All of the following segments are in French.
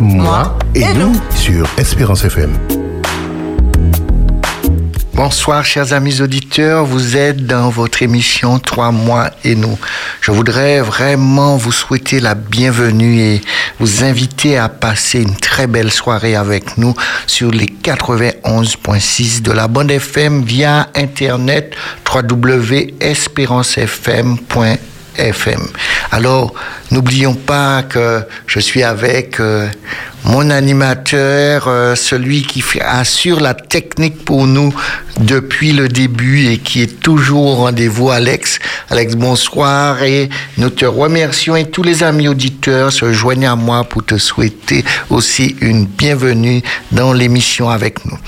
moi et, nous sur Espérance FM. Bonsoir chers amis auditeurs, vous êtes dans votre émission Trois mois et nous. Je voudrais vraiment vous souhaiter la bienvenue et vous inviter à passer une très belle soirée avec nous sur les 91.6 de la bande FM via internet www.espérancefm.fm. Alors, n'oublions pas que je suis avec euh, mon animateur, euh, celui qui assure la technique pour nous depuis le début et qui est toujours au rendez-vous, Alex. Alex, bonsoir et nous te remercions et tous les amis auditeurs se joignent à moi pour te souhaiter aussi une bienvenue dans l'émission avec nous.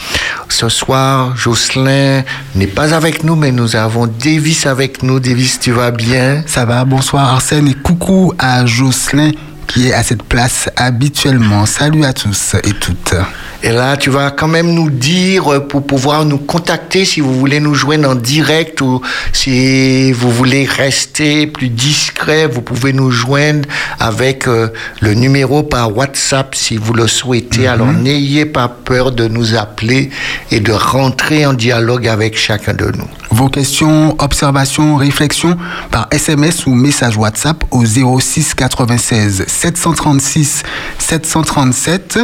Ce soir, Jocelyn n'est pas avec nous, mais nous avons Davis avec nous. Davis, tu vas bien? Ça va, bonsoir Arsène et coucou à Jocelyn qui est à cette place habituellement. Salut à tous et toutes. Et là, tu vas quand même nous dire pour pouvoir nous contacter si vous voulez nous joindre en direct ou si vous voulez rester plus discret, vous pouvez nous joindre avec euh, le numéro par WhatsApp si vous le souhaitez. Mhm. Alors n'ayez pas peur de nous appeler et de rentrer en dialogue avec chacun de nous. Vos questions, observations, réflexions par SMS ou message WhatsApp au 06 96 736 737.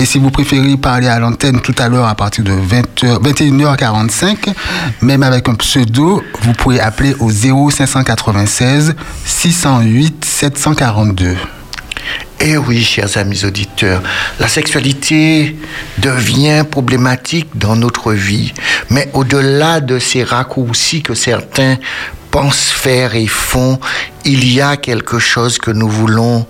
Et si vous préférez parler à l'antenne tout à l'heure à partir de 20h, 21h45, même avec un pseudo, vous pouvez appeler au 0596 608 742. Eh oui, chers amis auditeurs, la sexualité devient problématique dans notre vie, mais au-delà de ces raccourcis que certains pensent faire et font, il y a quelque chose que nous voulons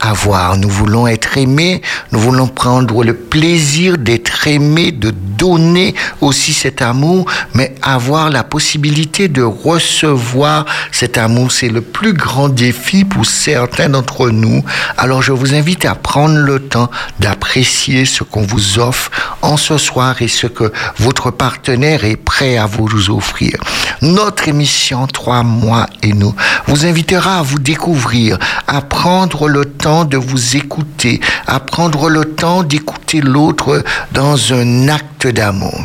avoir. Nous voulons être aimés, nous voulons prendre le plaisir d'être aimés, de donner aussi cet amour, mais avoir la possibilité de recevoir cet amour, c'est le plus grand défi pour certains d'entre nous. Alors je vous invite à prendre le temps d'apprécier ce qu'on vous offre en ce soir et ce que votre partenaire est prêt à vous offrir. Notre émission Trois mois et nous vous invitera à vous découvrir, à prendre le temps de vous écouter, à prendre le temps d'écouter l'autre dans un acte d'amour.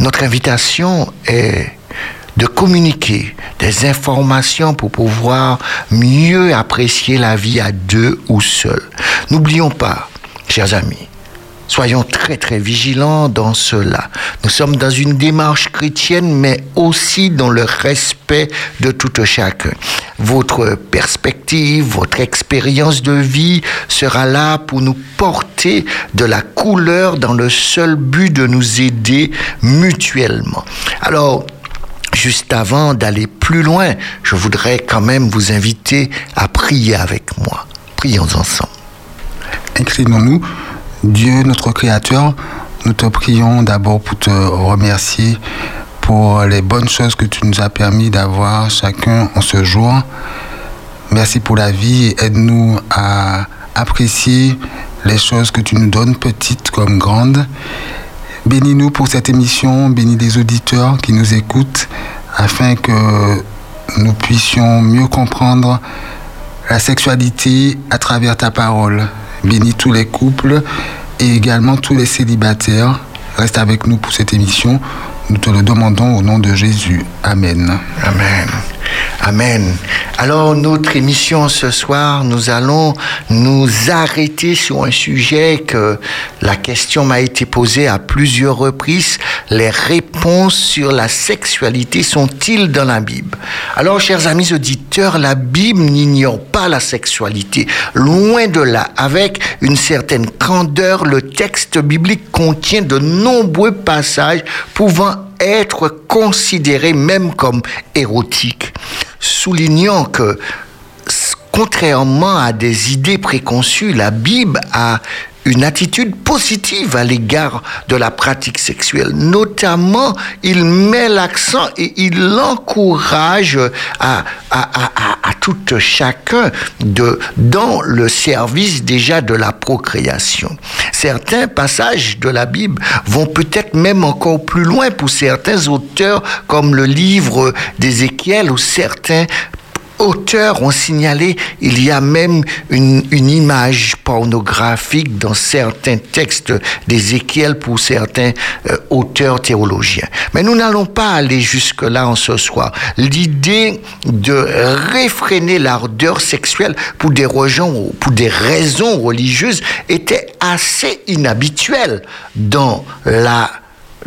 Notre invitation est de communiquer des informations pour pouvoir mieux apprécier la vie à deux ou seul. N'oublions pas, chers amis, Soyons très très vigilants dans cela. Nous sommes dans une démarche chrétienne, mais aussi dans le respect de tout chacun. Votre perspective, votre expérience de vie sera là pour nous porter de la couleur dans le seul but de nous aider mutuellement. Alors, juste avant d'aller plus loin, je voudrais quand même vous inviter à prier avec moi. Prions ensemble. Inclinons-nous Dieu, notre Créateur, nous te prions d'abord pour te remercier pour les bonnes choses que tu nous as permis d'avoir chacun en ce jour. Merci pour la vie et aide-nous à apprécier les choses que tu nous donnes, petites comme grandes. Bénis-nous pour cette émission, bénis les auditeurs qui nous écoutent, afin que nous puissions mieux comprendre la sexualité à travers ta parole. Bénis tous les couples et également tous les célibataires. Reste avec nous pour cette émission. Nous te le demandons au nom de Jésus. Amen. Amen. Amen. Alors, notre émission ce soir, nous allons nous arrêter sur un sujet que la question m'a été posée à plusieurs reprises. Les réponses sur la sexualité sont-ils dans la Bible? Alors, chers amis auditeurs, la Bible n'ignore pas la sexualité. Loin de là, avec une certaine candeur, le texte biblique contient de nombreux passages pouvant être considérés même comme érotiques soulignant que, contrairement à des idées préconçues, la Bible a une attitude positive à l'égard de la pratique sexuelle. Notamment, il met l'accent et il encourage à, à, à, à, tout chacun dans le service déjà de la procréation. Certains passages de la Bible vont peut-être même encore plus loin pour certains auteurs, comme le livre d'Ézéchiel ou certains auteurs ont signalé il y a même une, une image pornographique dans certains textes d'Ézéchiel pour certains euh, auteurs théologiens. Mais nous n'allons pas aller jusque-là en ce soir. L'idée de réfréner l'ardeur sexuelle pour des, raisons, pour des raisons religieuses était assez inhabituelle dans la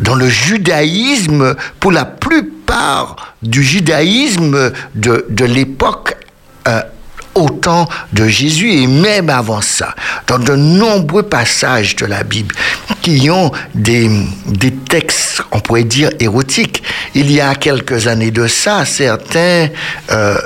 dans le judaïsme, pour la plupart du judaïsme de, de l'époque euh, au temps de Jésus et même avant ça, dans de nombreux passages de la Bible qui ont des, des textes, on pourrait dire, érotiques. Il y a quelques années de ça, certains euh,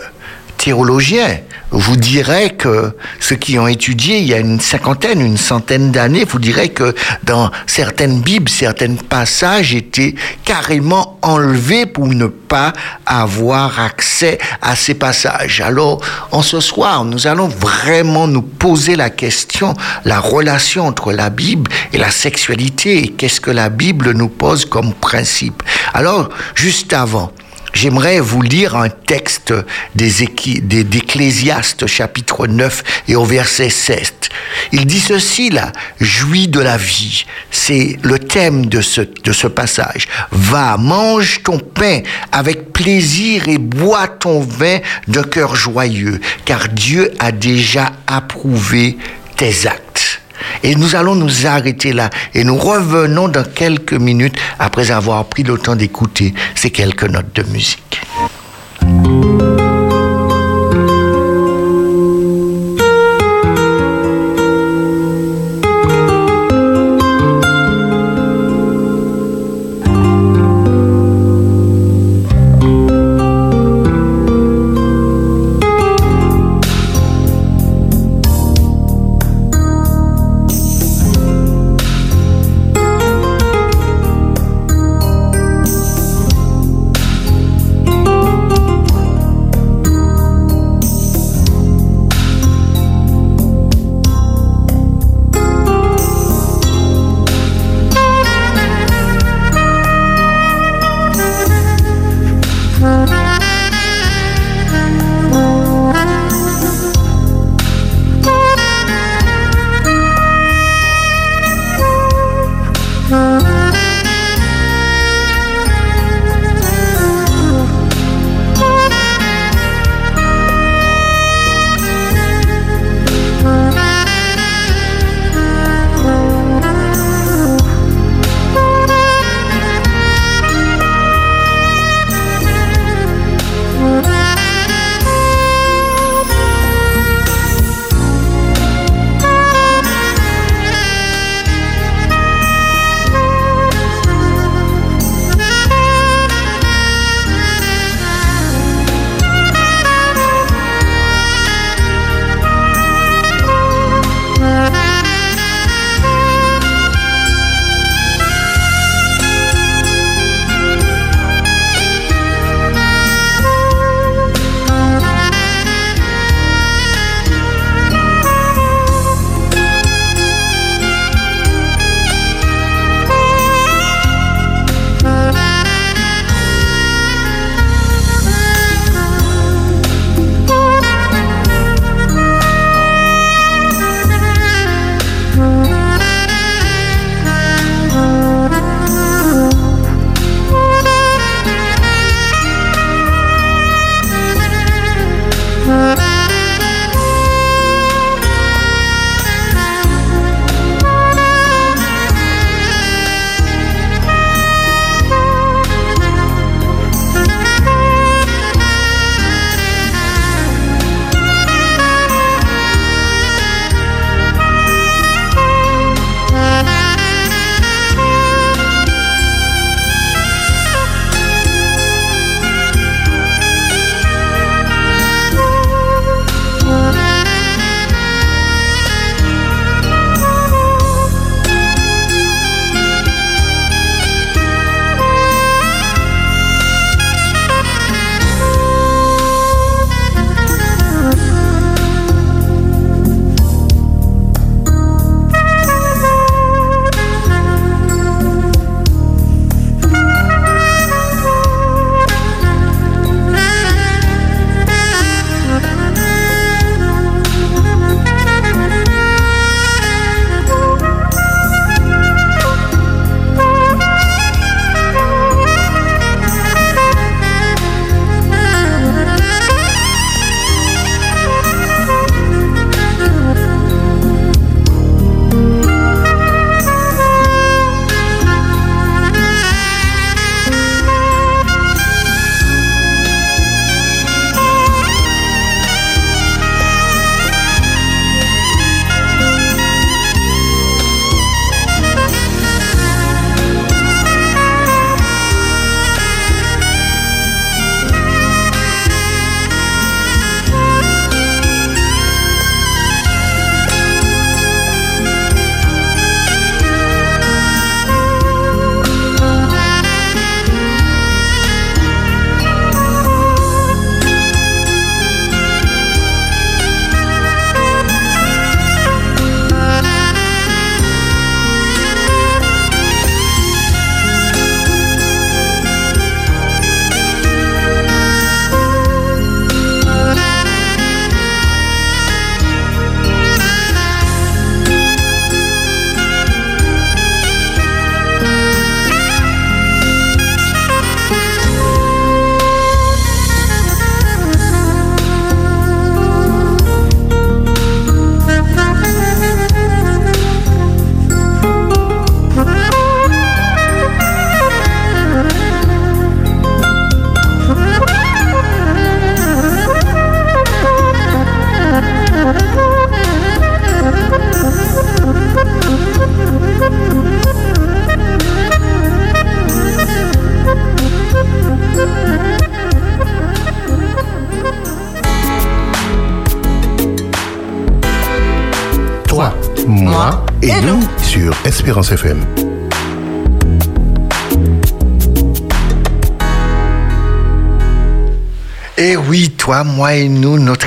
théologiens vous direz que ceux qui ont étudié il y a une cinquantaine, une centaine d'années, vous direz que dans certaines Bibles, certains passages étaient carrément enlevés pour ne pas avoir accès à ces passages. Alors, en ce soir, nous allons vraiment nous poser la question, la relation entre la Bible et la sexualité et qu'est-ce que la Bible nous pose comme principe. Alors, juste avant, J'aimerais vous lire un texte d'Ecclésiaste chapitre 9 et au verset 7. Il dit ceci là, jouis de la vie. C'est le thème de ce, de ce passage. Va, mange ton pain avec plaisir et bois ton vin de cœur joyeux, car Dieu a déjà approuvé tes actes. Et nous allons nous arrêter là et nous revenons dans quelques minutes après avoir pris le temps d'écouter ces quelques notes de musique.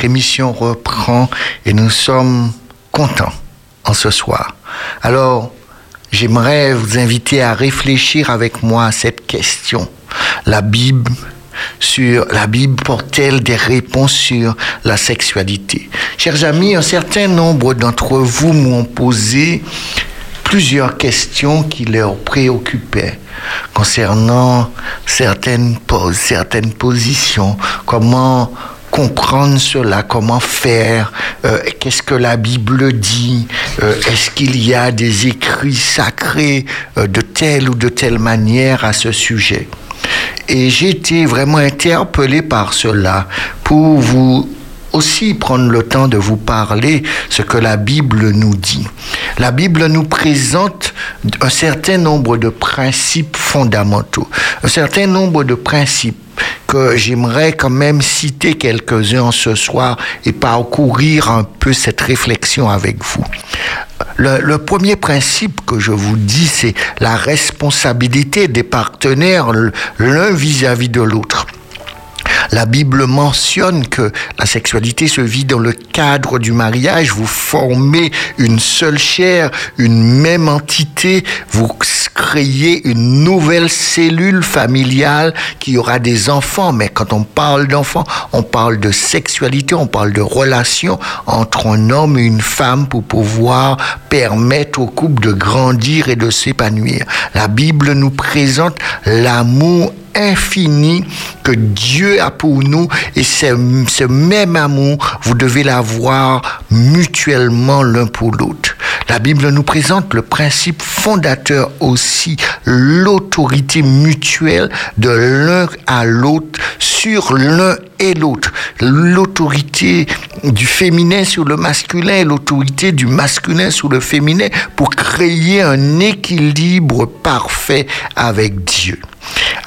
Émission reprend et nous sommes contents en ce soir. Alors, j'aimerais vous inviter à réfléchir avec moi à cette question. La Bible sur la Bible porte-t-elle des réponses sur la sexualité? Chers amis, un certain nombre d'entre vous m'ont posé plusieurs questions qui leur préoccupaient concernant certaines poses, certaines positions, comment comprendre cela, comment faire, euh, qu'est-ce que la Bible dit, euh, est-ce qu'il y a des écrits sacrés euh, de telle ou de telle manière à ce sujet. Et j'ai été vraiment interpellé par cela pour vous aussi prendre le temps de vous parler ce que la Bible nous dit. La Bible nous présente un certain nombre de principes fondamentaux, un certain nombre de principes que j'aimerais quand même citer quelques-uns ce soir et parcourir un peu cette réflexion avec vous. Le, premier principe que je vous dis, c'est la responsabilité des partenaires l'un vis-à-vis de l'autre. La Bible mentionne que la sexualité se vit dans le cadre du mariage. Vous formez une seule chair, une même entité. Vous créez une nouvelle cellule familiale qui aura des enfants. Mais quand on parle d'enfants, on parle de sexualité, on parle de relation entre un homme et une femme pour pouvoir permettre au couple de grandir et de s'épanouir. La Bible nous présente l'amour infini que Dieu a pour nous et ce, même amour, vous devez l'avoir mutuellement l'un pour l'autre. La Bible nous présente le principe fondateur aussi, l'autorité mutuelle de l'un à l'autre sur l'un et l'autre. L'autorité du féminin sur le masculin et l'autorité du masculin sur le féminin pour créer un équilibre parfait avec Dieu.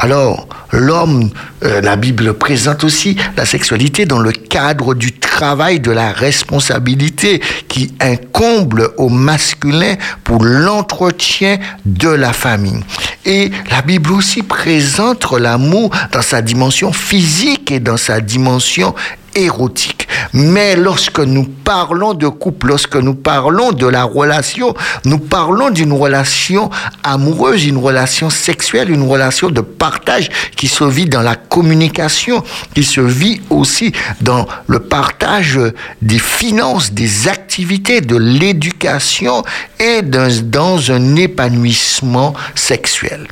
Alors, l'homme, euh, la Bible présente aussi la sexualité dans le cadre du travail de la responsabilité qui incombe au masculin pour l'entretien de la famille. Et la Bible aussi présente l'amour dans sa dimension physique et dans sa dimension érotique. Mais lorsque nous parlons de couple, lorsque nous parlons de la relation, nous parlons d'une relation amoureuse, une relation sexuelle, une relation de partage qui se vit dans la communication, qui se vit aussi dans le partage des finances, des activités, de l'éducation et dans, un épanouissement sexuel.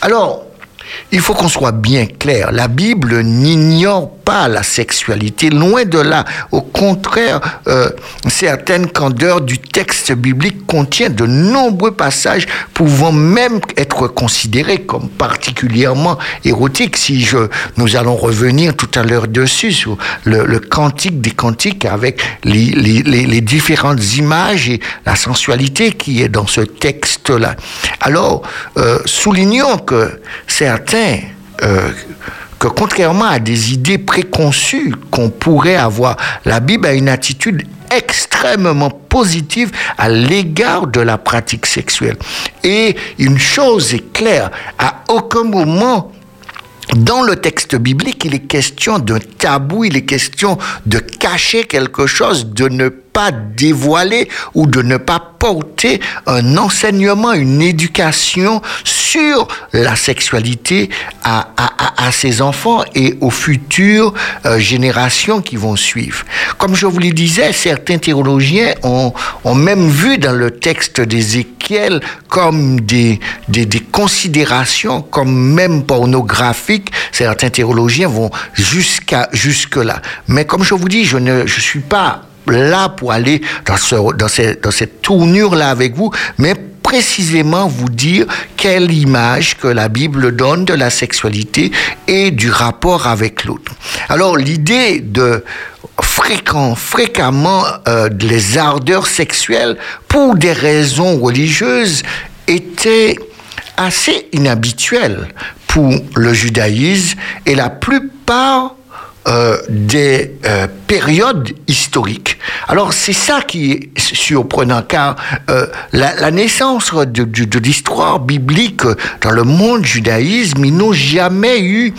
Alors, il faut qu'on soit bien clair. La Bible n'ignore pas la sexualité, loin de là. Au contraire, euh, certaines candeurs du texte biblique contiennent de nombreux passages pouvant même être considérés comme particulièrement érotiques. Si je, nous allons revenir tout à l'heure dessus sur le, cantique des cantiques avec les, les, différentes images et la sensualité qui est dans ce texte-là. Alors, euh, soulignons que certains euh, que contrairement à des idées préconçues qu'on pourrait avoir, la Bible a une attitude extrêmement positive à l'égard de la pratique sexuelle. Et une chose est claire, à aucun moment dans le texte biblique, il est question d'un tabou, il est question de cacher quelque chose, de ne pas dévoiler ou de ne pas porter un enseignement, une éducation sur la sexualité à, ses enfants et aux futures euh, générations qui vont suivre. Comme je vous le disais, certains théologiens ont, même vu dans le texte d'Ézéchiel comme des, considérations, comme même pornographiques. Certains théologiens vont jusqu'à jusque-là. Mais comme je vous dis, je ne suis pas là pour aller dans, ce, dans, dans cette tournure-là avec vous, mais précisément vous dire quelle image que la Bible donne de la sexualité et du rapport avec l'autre. Alors l'idée de fréquent, fréquemment euh, les ardeurs sexuelles pour des raisons religieuses était assez inhabituelle pour le judaïsme et la plupart euh, des euh, périodes historiques. Alors c'est ça qui est surprenant, car euh, la, naissance de, l'histoire biblique dans le monde judaïsme, ils n'ont jamais eu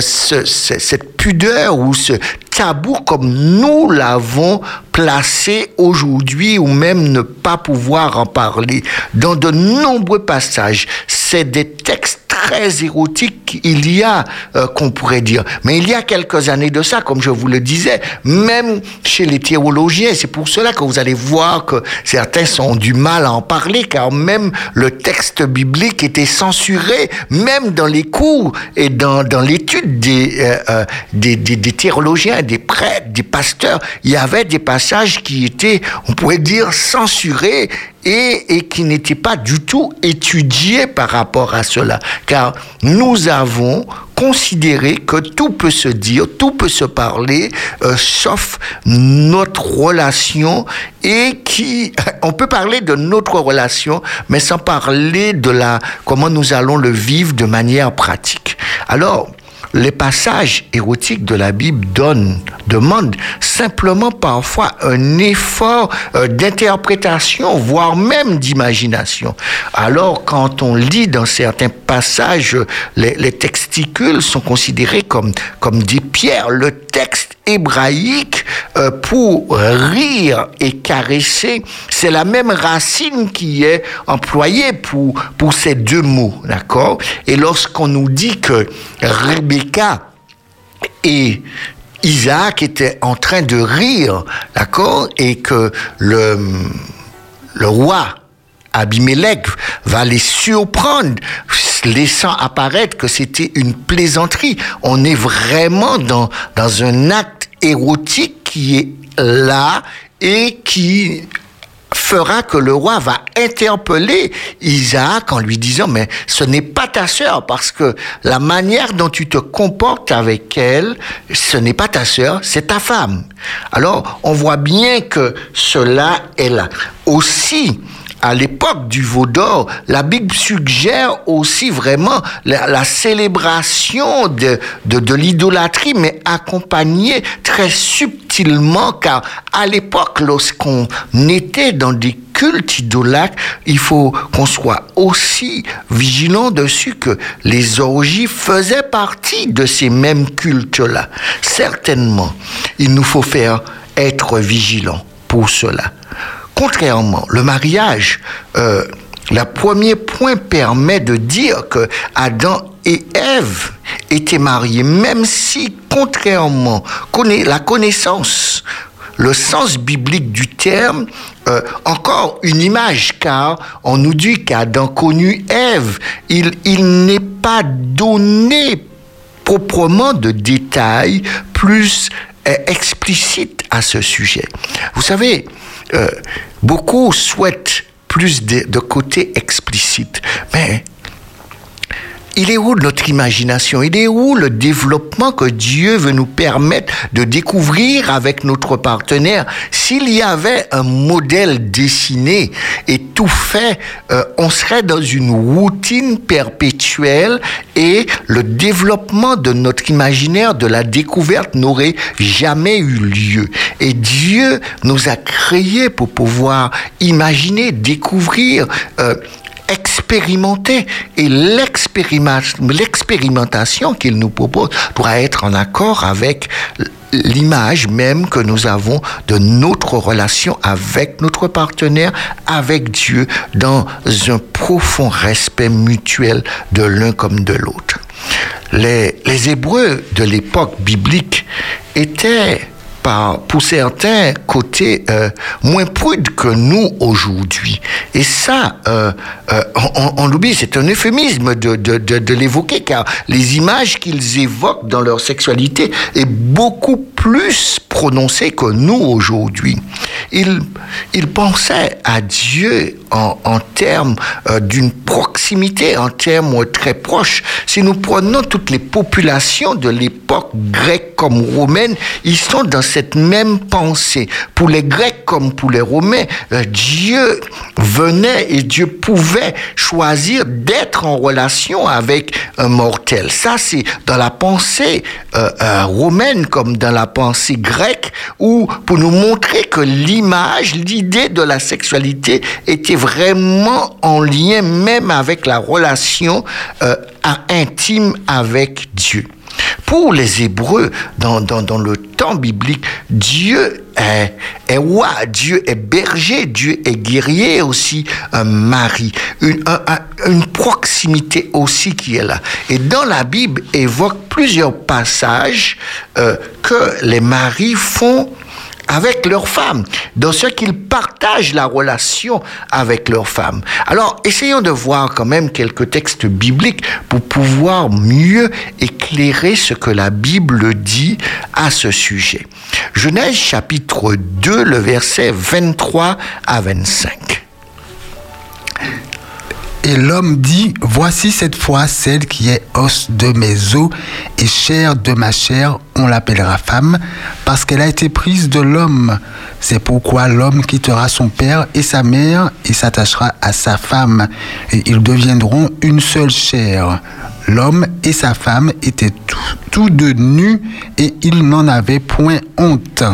ce, ce, cette pudeur ou ce tabou comme nous l'avons placé aujourd'hui ou même ne pas pouvoir en parler. Dans de nombreux passages, c'est des textes très érotiques il y a, euh, qu'on pourrait dire. Mais il y a quelques années de ça, comme je vous le disais, même chez les théologiens, c'est pour cela que vous allez voir que certains ont du mal à en parler, car même le texte biblique était censuré, même dans les cours et dans, dans l'étude des, euh, euh des, des, des théologiens, des prêtres, des pasteurs, il y avait des passages qui étaient, on pourrait dire, censurés et, et qui n'étaient pas du tout étudiés par rapport à cela. Car nous avons considéré que tout peut se dire, tout peut se parler, euh, sauf notre relation et qui, on peut parler de notre relation, mais sans parler de la, comment nous allons le vivre de manière pratique. Alors, les passages érotiques de la Bible donnent, demandent simplement parfois un effort euh, d'interprétation, voire même d'imagination. Alors, quand on lit dans certains passages, les, les texticules sont considérés comme, comme des pierres. Le texte hébraïque euh, pour rire et caresser, c'est la même racine qui est employée pour, pour ces deux mots, d'accord? Et lorsqu'on nous dit que et Isaac étaient en train de rire, d'accord Et que le, roi Abimelech va les surprendre, laissant apparaître que c'était une plaisanterie. On est vraiment dans un acte érotique qui est là et qui fera que le roi va interpeller Isaac en lui disant mais ce n'est pas ta sœur parce que la manière dont tu te comportes avec elle ce n'est pas ta sœur c'est ta femme. Alors on voit bien que cela est là. Aussi à l'époque du veau d'or, la Bible suggère aussi vraiment la, célébration de, de, l'idolâtrie, mais accompagnée très subtilement, car à l'époque, lorsqu'on était dans des cultes idolâtres, il faut qu'on soit aussi vigilant dessus que les orgies faisaient partie de ces mêmes cultes-là. Certainement, il nous faut faire être vigilant pour cela. Contrairement, le mariage, euh, le premier point permet de dire que Adam et Ève étaient mariés, même si, contrairement, la connaissance, le sens biblique du terme, euh, encore une image, car on nous dit qu'Adam connut Ève. Il, il n'est pas donné proprement de détails plus euh, explicites à ce sujet. Vous savez, euh, beaucoup souhaitent plus de, de côté explicite, mais il est où notre imagination? Il est où le développement que Dieu veut nous permettre de découvrir avec notre partenaire? S'il y avait un modèle dessiné et tout fait, euh, on serait dans une routine perpétuelle et le développement de notre imaginaire, de la découverte n'aurait jamais eu lieu. Et Dieu nous a créés pour pouvoir imaginer, découvrir. Euh, expérimenter et l'expérimentation qu'il nous propose doit être en accord avec l'image même que nous avons de notre relation avec notre partenaire, avec Dieu, dans un profond respect mutuel de l'un comme de l'autre. Les, les Hébreux de l'époque biblique étaient par, pour certains côtés euh, moins prudes que nous aujourd'hui. Et ça, euh, euh, on, on l'oublie, c'est un euphémisme de, de, de, de l'évoquer, car les images qu'ils évoquent dans leur sexualité est beaucoup plus prononcée que nous aujourd'hui. Il, pensait à Dieu en, termes euh, d'une proximité, en termes très proches. Si nous prenons toutes les populations de l'époque grecque comme romaine, ils sont dans cette même pensée. Pour les Grecs comme pour les Romains, euh, Dieu venait et Dieu pouvait choisir d'être en relation avec un mortel. Ça, c'est dans la pensée euh, romaine comme dans la pensée grecque, où pour nous montrer que l'image, l'idée de la sexualité était vraiment en lien même avec la relation euh, intime avec Dieu. Pour les Hébreux, dans, dans, dans, le temps biblique, Dieu est, est, roi, Dieu est berger, Dieu est guerrier aussi, un mari, une, un, un, une proximité aussi qui est là. Et dans la Bible évoque plusieurs passages euh, que les maris font avec leurs femmes, dans ce qu'ils partagent la relation avec leurs femmes. Alors, essayons de voir quand même quelques textes bibliques pour pouvoir mieux éclairer ce que la Bible dit à ce sujet. Genèse chapitre 2, le verset 23 à 25. Et l'homme dit, voici cette fois celle qui est os de mes os et chair de ma chair, on l'appellera femme, parce qu'elle a été prise de l'homme. C'est pourquoi l'homme quittera son père et sa mère et s'attachera à sa femme, et ils deviendront une seule chair. L'homme et sa femme étaient tous deux nus et ils n'en avaient point honte.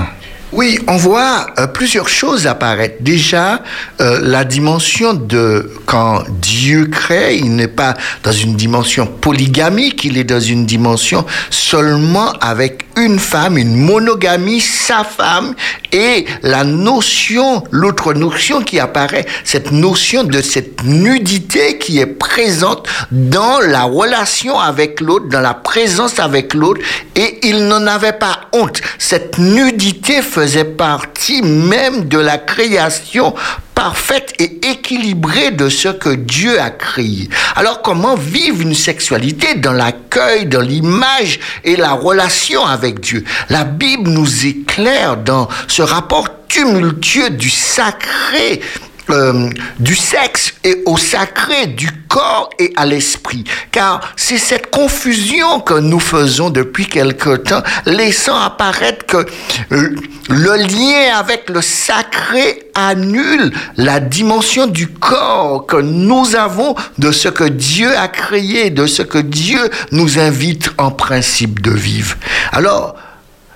Oui, on voit euh, plusieurs choses apparaître. Déjà, euh, la dimension de quand Dieu crée, il n'est pas dans une dimension polygamique, il est dans une dimension seulement avec une femme, une monogamie, sa femme, et la notion, l'autre notion qui apparaît, cette notion de cette nudité qui est présente dans la relation avec l'autre, dans la présence avec l'autre, et il n'en avait pas honte. Cette nudité faisait partie même de la création parfaite et équilibrée de ce que Dieu a créé. Alors comment vivre une sexualité dans l'accueil, dans l'image et la relation avec Dieu? La Bible nous éclaire dans ce rapport tumultueux du sacré euh, du sexe et au sacré, du corps et à l'esprit. Car c'est cette confusion que nous faisons depuis quelque temps, laissant apparaître que euh, le lien avec le sacré annule la dimension du corps que nous avons de ce que Dieu a créé, de ce que Dieu nous invite en principe de vivre. Alors,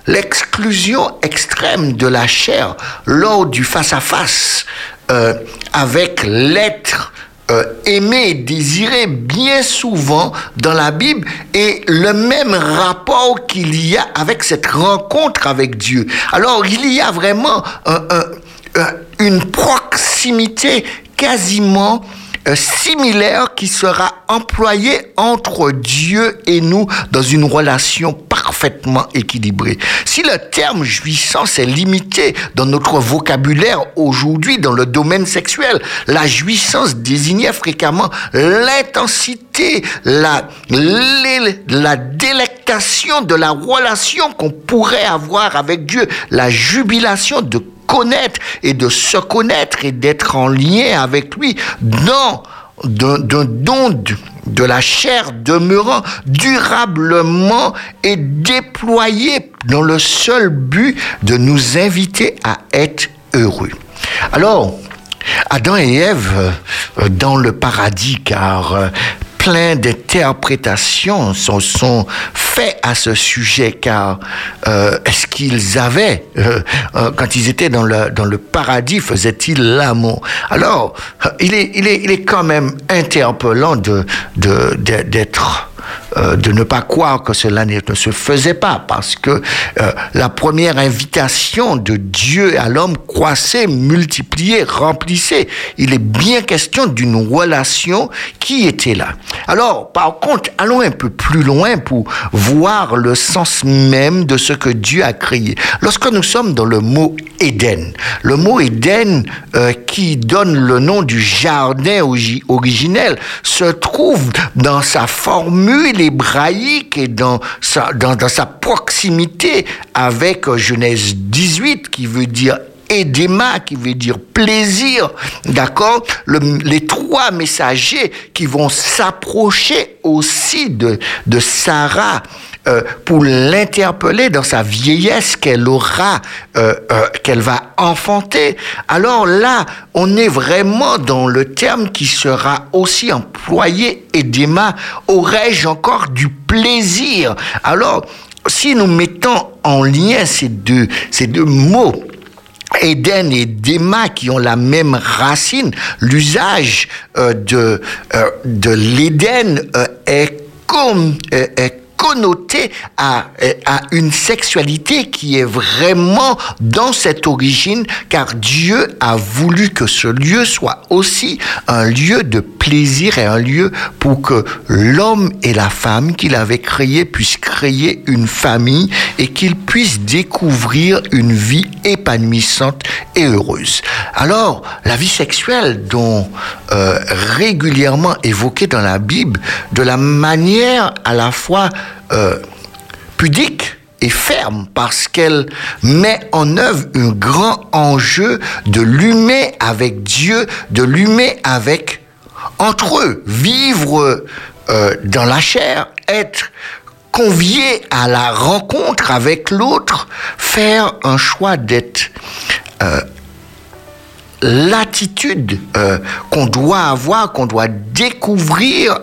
l'exclusion extrême de la chair lors du face-à-face euh, avec l'être euh, aimé, désiré bien souvent dans la Bible et le même rapport qu'il y a avec cette rencontre avec Dieu. Alors il y a vraiment un, un, une proximité quasiment similaire qui sera employé entre Dieu et nous dans une relation parfaitement équilibrée. Si le terme jouissance est limité dans notre vocabulaire aujourd'hui dans le domaine sexuel, la jouissance désignait fréquemment l'intensité, la délectation de la relation qu'on pourrait avoir avec Dieu, la jubilation de connaître et de se connaître et d'être en lien avec lui dans d'un don de, de la chair demeurant durablement et déployé dans le seul but de nous inviter à être heureux. Alors, Adam et Ève euh, dans le paradis, car euh, plein d'interprétations sont, sont faites à ce sujet, car euh, est-ce qu'ils avaient, euh, euh, quand ils étaient dans le, dans le paradis, faisaient-ils l'amour? Alors, il est, il, est, il est quand même interpellant de, de, d'être euh, de ne pas croire que cela ne se faisait pas, parce que euh, la première invitation de Dieu à l'homme croissait, multipliait, remplissait. Il est bien question d'une relation qui était là. Alors, par contre, allons un peu plus loin pour voir le sens même de ce que Dieu a créé. Lorsque nous sommes dans le mot Éden, le mot Éden euh, qui donne le nom du jardin originel se trouve dans sa formule hébraïque et dans sa, proximité avec Genèse 18 qui veut dire edema qui veut dire plaisir, d'accord? Les trois messagers qui vont s'approcher aussi de, de Sarah euh, pour l'interpeller dans sa vieillesse qu'elle aura, euh, euh, qu'elle va enfanter. Alors là, on est vraiment dans le terme qui sera aussi employé, edema, aurais-je encore du plaisir? Alors, si nous mettons en lien ces deux, ces deux mots, Éden et Déma qui ont la même racine, l'usage de, de l'Éden est comme est connoté à, à une sexualité qui est vraiment dans cette origine, car Dieu a voulu que ce lieu soit aussi un lieu de plaisir et un lieu pour que l'homme et la femme qu'il avait créé puissent créer une famille et qu'ils puissent découvrir une vie épanouissante et heureuse. Alors, la vie sexuelle dont euh, régulièrement évoquée dans la Bible, de la manière à la fois euh, pudique et ferme parce qu'elle met en œuvre un grand enjeu de l'humain avec Dieu, de l'humain avec entre eux, vivre euh, dans la chair, être convié à la rencontre avec l'autre, faire un choix d'être euh, l'attitude qu'on doit avoir, qu'on doit découvrir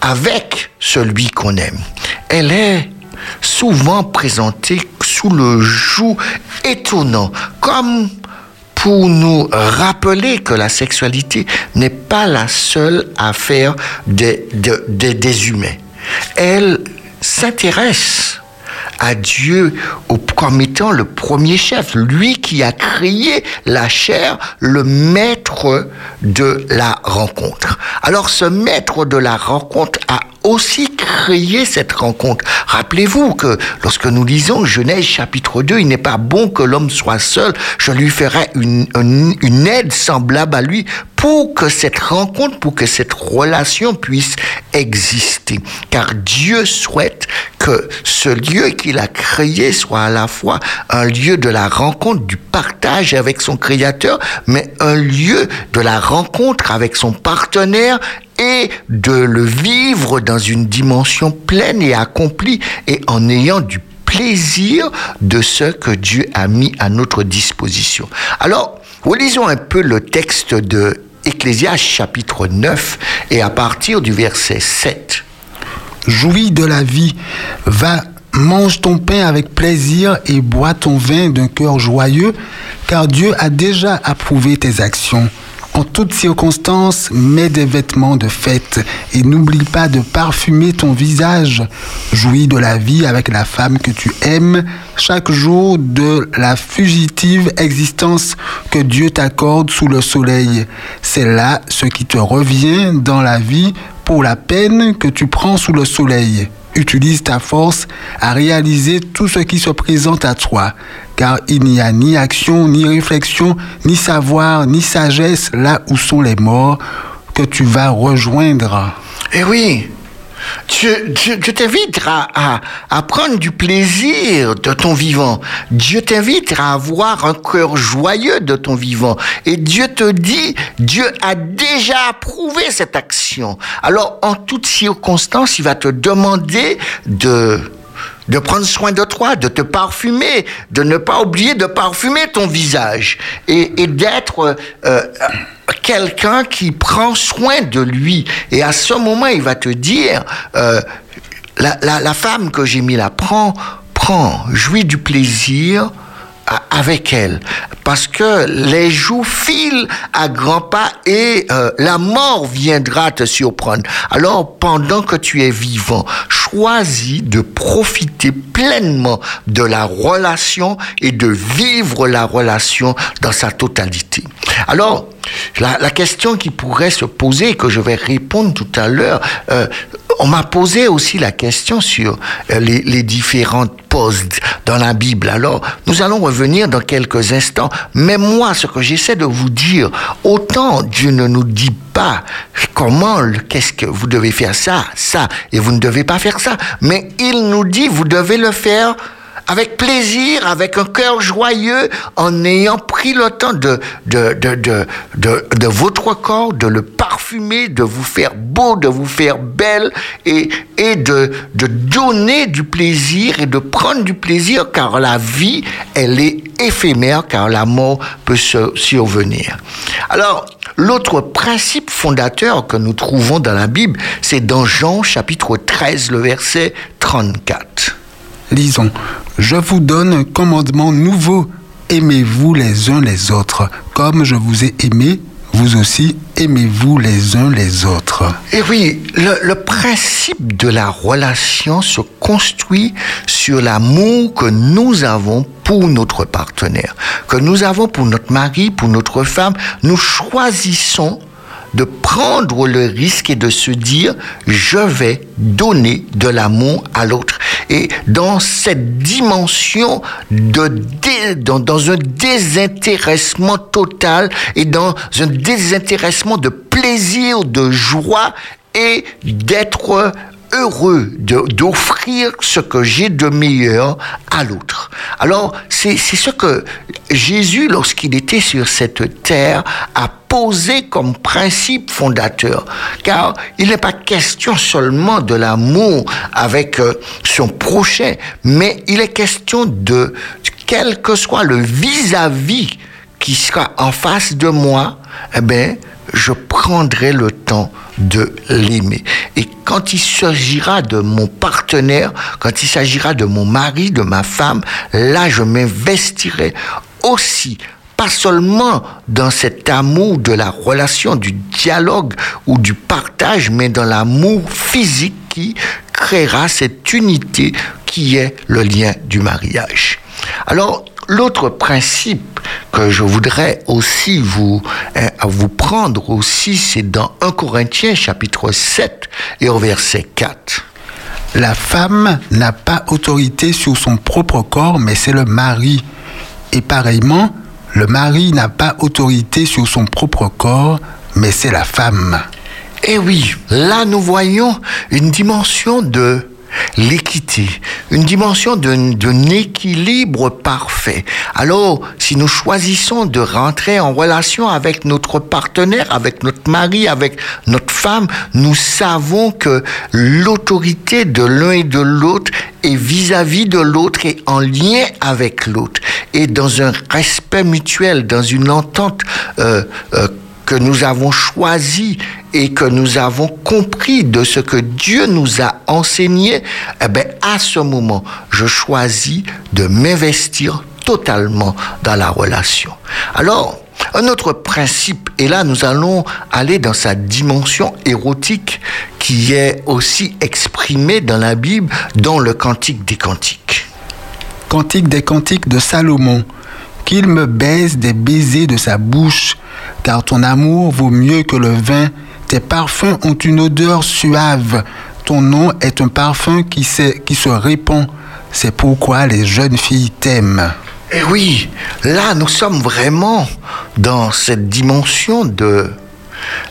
avec celui qu'on aime. Elle est souvent présentée sous le joug étonnant, comme pour nous rappeler que la sexualité n'est pas la seule affaire des, des humains. Elle s'intéresse à Dieu comme étant le premier chef, lui qui a créé la chair, le maître de la rencontre. Alors ce maître de la rencontre a aussi créé cette rencontre. Rappelez-vous que lorsque nous lisons Genèse chapitre 2, il n'est pas bon que l'homme soit seul, je lui ferai une, une, aide semblable à lui pour que cette rencontre, pour que cette relation puisse exister. Car Dieu souhaite que ce lieu qu'il a créé soit à la fois un lieu de la rencontre, du partage avec son Créateur, mais un lieu de la rencontre avec son partenaire et de le vivre dans une dimension pleine et accomplie et en ayant du plaisir de ce que Dieu a mis à notre disposition. Alors, relisons un peu le texte de Ecclésias chapitre 9 et à partir du verset 7. Jouis de la vie, va, mange ton pain avec plaisir et bois ton vin d'un cœur joyeux, car Dieu a déjà approuvé tes actions. En toutes circonstances, mets des vêtements de fête et n'oublie pas de parfumer ton visage. Jouis de la vie avec la femme que tu aimes chaque jour de la fugitive existence que Dieu t'accorde sous le soleil. C'est là ce qui te revient dans la vie pour la peine que tu prends sous le soleil utilise ta force à réaliser tout ce qui se présente à toi, car il n'y a ni action, ni réflexion, ni savoir, ni sagesse là où sont les morts que tu vas rejoindre. Eh oui, je, t'invite à, à, prendre du plaisir de ton vivant. Dieu t'invite à avoir un cœur joyeux de ton vivant. Et Dieu te dit, Dieu a déjà approuvé cette action. Alors, en toutes circonstances, il va te demander de de prendre soin de toi, de te parfumer, de ne pas oublier de parfumer ton visage et, d'être euh, quelqu'un qui prend soin de lui. Et à ce moment, il va te dire, euh, la, la, femme que j'ai mis là, prends, prends, jouis du plaisir avec elle. Parce que les joues filent à grands pas et euh, la mort viendra te surprendre. Alors, pendant que tu es vivant, choisis de profiter pleinement de la relation et de vivre la relation dans sa totalité. Alors, la, question qui pourrait se poser, que je vais répondre tout à l'heure, euh, on m'a posé aussi la question sur euh, les, les, différentes poses dans la Bible. Alors, nous allons revenir dans quelques instants. Mais moi, ce que j'essaie de vous dire, autant Dieu ne nous dit pas comment, qu'est-ce que vous devez faire ça, ça, et vous ne devez pas faire ça. Mais il nous dit, vous devez le faire avec plaisir, avec un cœur joyeux, en ayant pris le temps de, de, de, de, de, votre corps, de le parfumer, de vous faire beau, de vous faire belle et, et de, de donner du plaisir et de prendre du plaisir car la vie, elle est éphémère car la mort peut se survenir. Alors, l'autre principe fondateur que nous trouvons dans la Bible, c'est dans Jean chapitre 13, le verset 34. Lisons. Je vous donne un commandement nouveau. Aimez-vous les uns les autres. Comme je vous ai aimé, vous aussi aimez-vous les uns les autres. Et oui, le, le, principe de la relation se construit sur l'amour que nous avons pour notre partenaire, que nous avons pour notre mari, pour notre femme. Nous choisissons de prendre le risque et de se dire, je vais donner de l'amour à l'autre. Et dans cette dimension de dans, dans, un désintéressement total et dans un désintéressement de plaisir, de joie et d'être heureux d'offrir ce que j'ai de meilleur à l'autre. Alors, c'est ce que Jésus, lorsqu'il était sur cette terre, a posé comme principe fondateur. Car il n'est pas question seulement de l'amour avec son prochain, mais il est question de, quel que soit le vis-à-vis -vis qui sera en face de moi, eh bien, je prendrai le temps de l'aimer. Et quand il s'agira de mon partenaire, quand il s'agira de mon mari, de ma femme, là, je m'investirai aussi pas seulement dans cet amour de la relation, du dialogue ou du partage, mais dans l'amour physique qui créera cette unité qui est le lien du mariage. Alors, L'autre principe que je voudrais aussi vous, vous prendre aussi, c'est dans 1 Corinthiens chapitre 7 et au verset 4. La femme n'a pas autorité sur son propre corps, mais c'est le mari. Et pareillement, le mari n'a pas autorité sur son propre corps, mais c'est la femme. Et oui, là nous voyons une dimension de l'équité, une dimension d'un équilibre parfait. Alors, si nous choisissons de rentrer en relation avec notre partenaire, avec notre mari, avec notre femme, nous savons que l'autorité de l'un et de l'autre est vis-à-vis -vis de l'autre et en lien avec l'autre et dans un respect mutuel, dans une entente euh, euh, que nous avons choisi et que nous avons compris de ce que Dieu nous a enseigné, eh bien, à ce moment, je choisis de m'investir totalement dans la relation. Alors, un autre principe, et là nous allons aller dans sa dimension érotique qui est aussi exprimée dans la Bible, dans le Cantique des Cantiques. Cantique des Cantiques de Salomon. Qu'il me baise des baisers de sa bouche, car ton amour vaut mieux que le vin, tes parfums ont une odeur suave, ton nom est un parfum qui, qui se répand, c'est pourquoi les jeunes filles t'aiment. Et oui, là nous sommes vraiment dans cette dimension de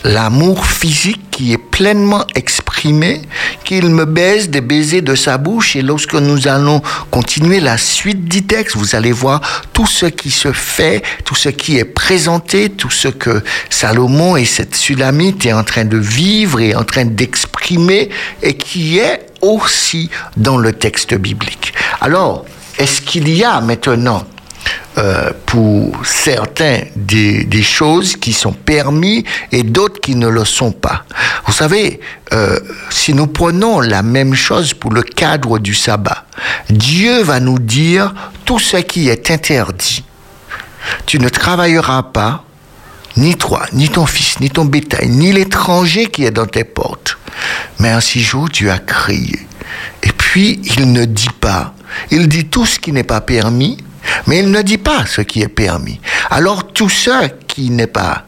l'amour physique qui est pleinement exprimé, qu'il me baise des baisers de sa bouche. Et lorsque nous allons continuer la suite du texte, vous allez voir tout ce qui se fait, tout ce qui est présenté, tout ce que Salomon et cette Sulamite est en train de vivre et en train d'exprimer et qui est aussi dans le texte biblique. Alors, est-ce qu'il y a maintenant euh, pour certains des, choses qui sont permis et d'autres qui ne le sont pas. Vous savez, euh, si nous prenons la même chose pour le cadre du sabbat, Dieu va nous dire tout ce qui est interdit. Tu ne travailleras pas, ni toi, ni ton fils, ni ton bétail, ni l'étranger qui est dans tes portes. Mais un six jours, tu as crié. Et puis, il ne dit pas. Il dit tout ce qui n'est pas permis, mais il ne dit pas ce qui est permis. Alors tout ce qui n'est pas,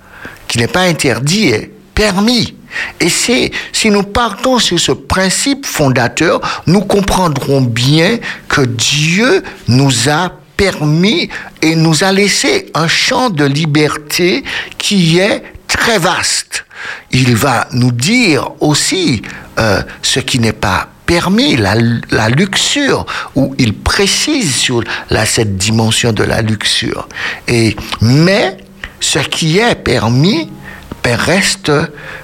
qui n'est pas interdit est permis. Et c'est, si nous partons sur ce principe fondateur, nous comprendrons bien que Dieu nous a permis et nous a laissé un champ de liberté qui est très vaste. Il va nous dire aussi euh, ce qui n'est pas permis la, la luxure, ou il précise sur la, cette dimension de la luxure. Et, mais ce qui est permis reste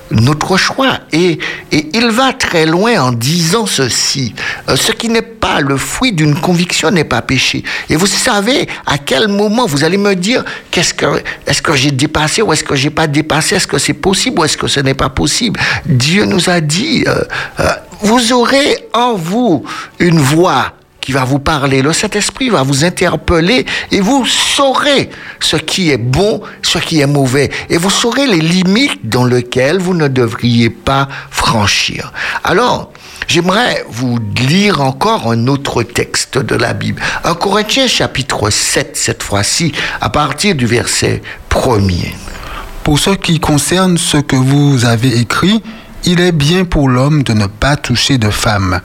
notre choix. Et, et, il va très loin en disant ceci. Euh, ce qui n'est pas le fruit d'une conviction n'est pas péché. Et vous savez à quel moment vous allez me dire qu'est-ce que est-ce que j'ai dépassé ou est-ce que j'ai pas dépassé? Est-ce que c'est possible ou est-ce que ce n'est pas possible? Dieu nous a dit euh, euh, vous aurez en vous une voix qui va vous parler. Le Saint-Esprit va vous interpeller et vous saurez ce qui est bon, ce qui est mauvais. Et vous saurez les limites dans lesquelles vous ne devriez pas franchir. Alors, j'aimerais vous lire encore un autre texte de la Bible. Un Corinthiens chapitre 7, cette fois-ci, à partir du verset 1er. Pour ce qui concerne ce que vous avez écrit, il est bien pour l'homme de ne pas toucher de femme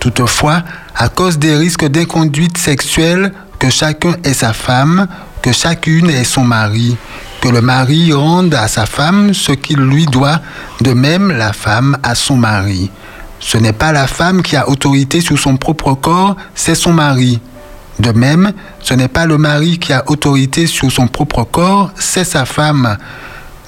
Toutefois, à cause des risques d'inconduite sexuelle, que chacun ait sa femme, que chacune ait son mari, que le mari rende à sa femme ce qu'il lui doit, de même la femme à son mari. Ce n'est pas la femme qui a autorité sur son propre corps, c'est son mari. De même, ce n'est pas le mari qui a autorité sur son propre corps, c'est sa femme.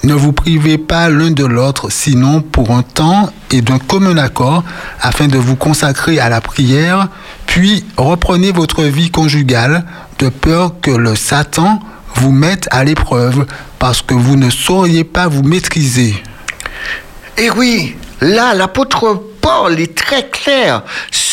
Ne vous privez pas l'un de l'autre, sinon pour un temps et d'un commun accord, afin de vous consacrer à la prière, puis reprenez votre vie conjugale, de peur que le Satan vous mette à l'épreuve, parce que vous ne sauriez pas vous maîtriser. Et oui, là, l'apôtre Paul est très clair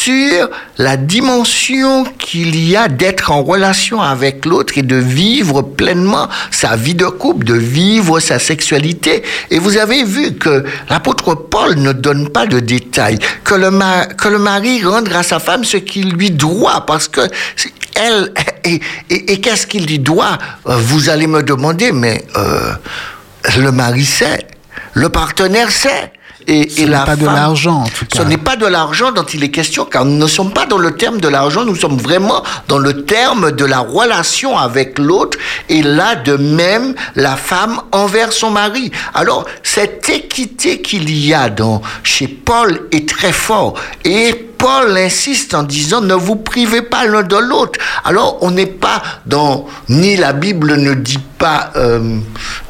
sur la dimension qu'il y a d'être en relation avec l'autre et de vivre pleinement sa vie de couple, de vivre sa sexualité. Et vous avez vu que l'apôtre Paul ne donne pas de détails, que le, que le mari rendre à sa femme ce qu'il lui doit, parce que elle, et, qu'est-ce qu'il lui doit? Euh, Vous allez me demander, mais euh, le mari sait, le partenaire sait. Et, ce n'est pas de l'argent, en tout cas. Ce n'est pas de l'argent dont il est question, car nous ne sommes pas dans le terme de l'argent, nous sommes vraiment dans le terme de la relation avec l'autre, et là, de même, la femme envers son mari. Alors, cette équité qu'il y a dans, chez Paul est très fort. Et Paul insiste en disant ne vous privez pas l'un de l'autre. Alors on n'est pas dans, ni la Bible ne dit pas euh,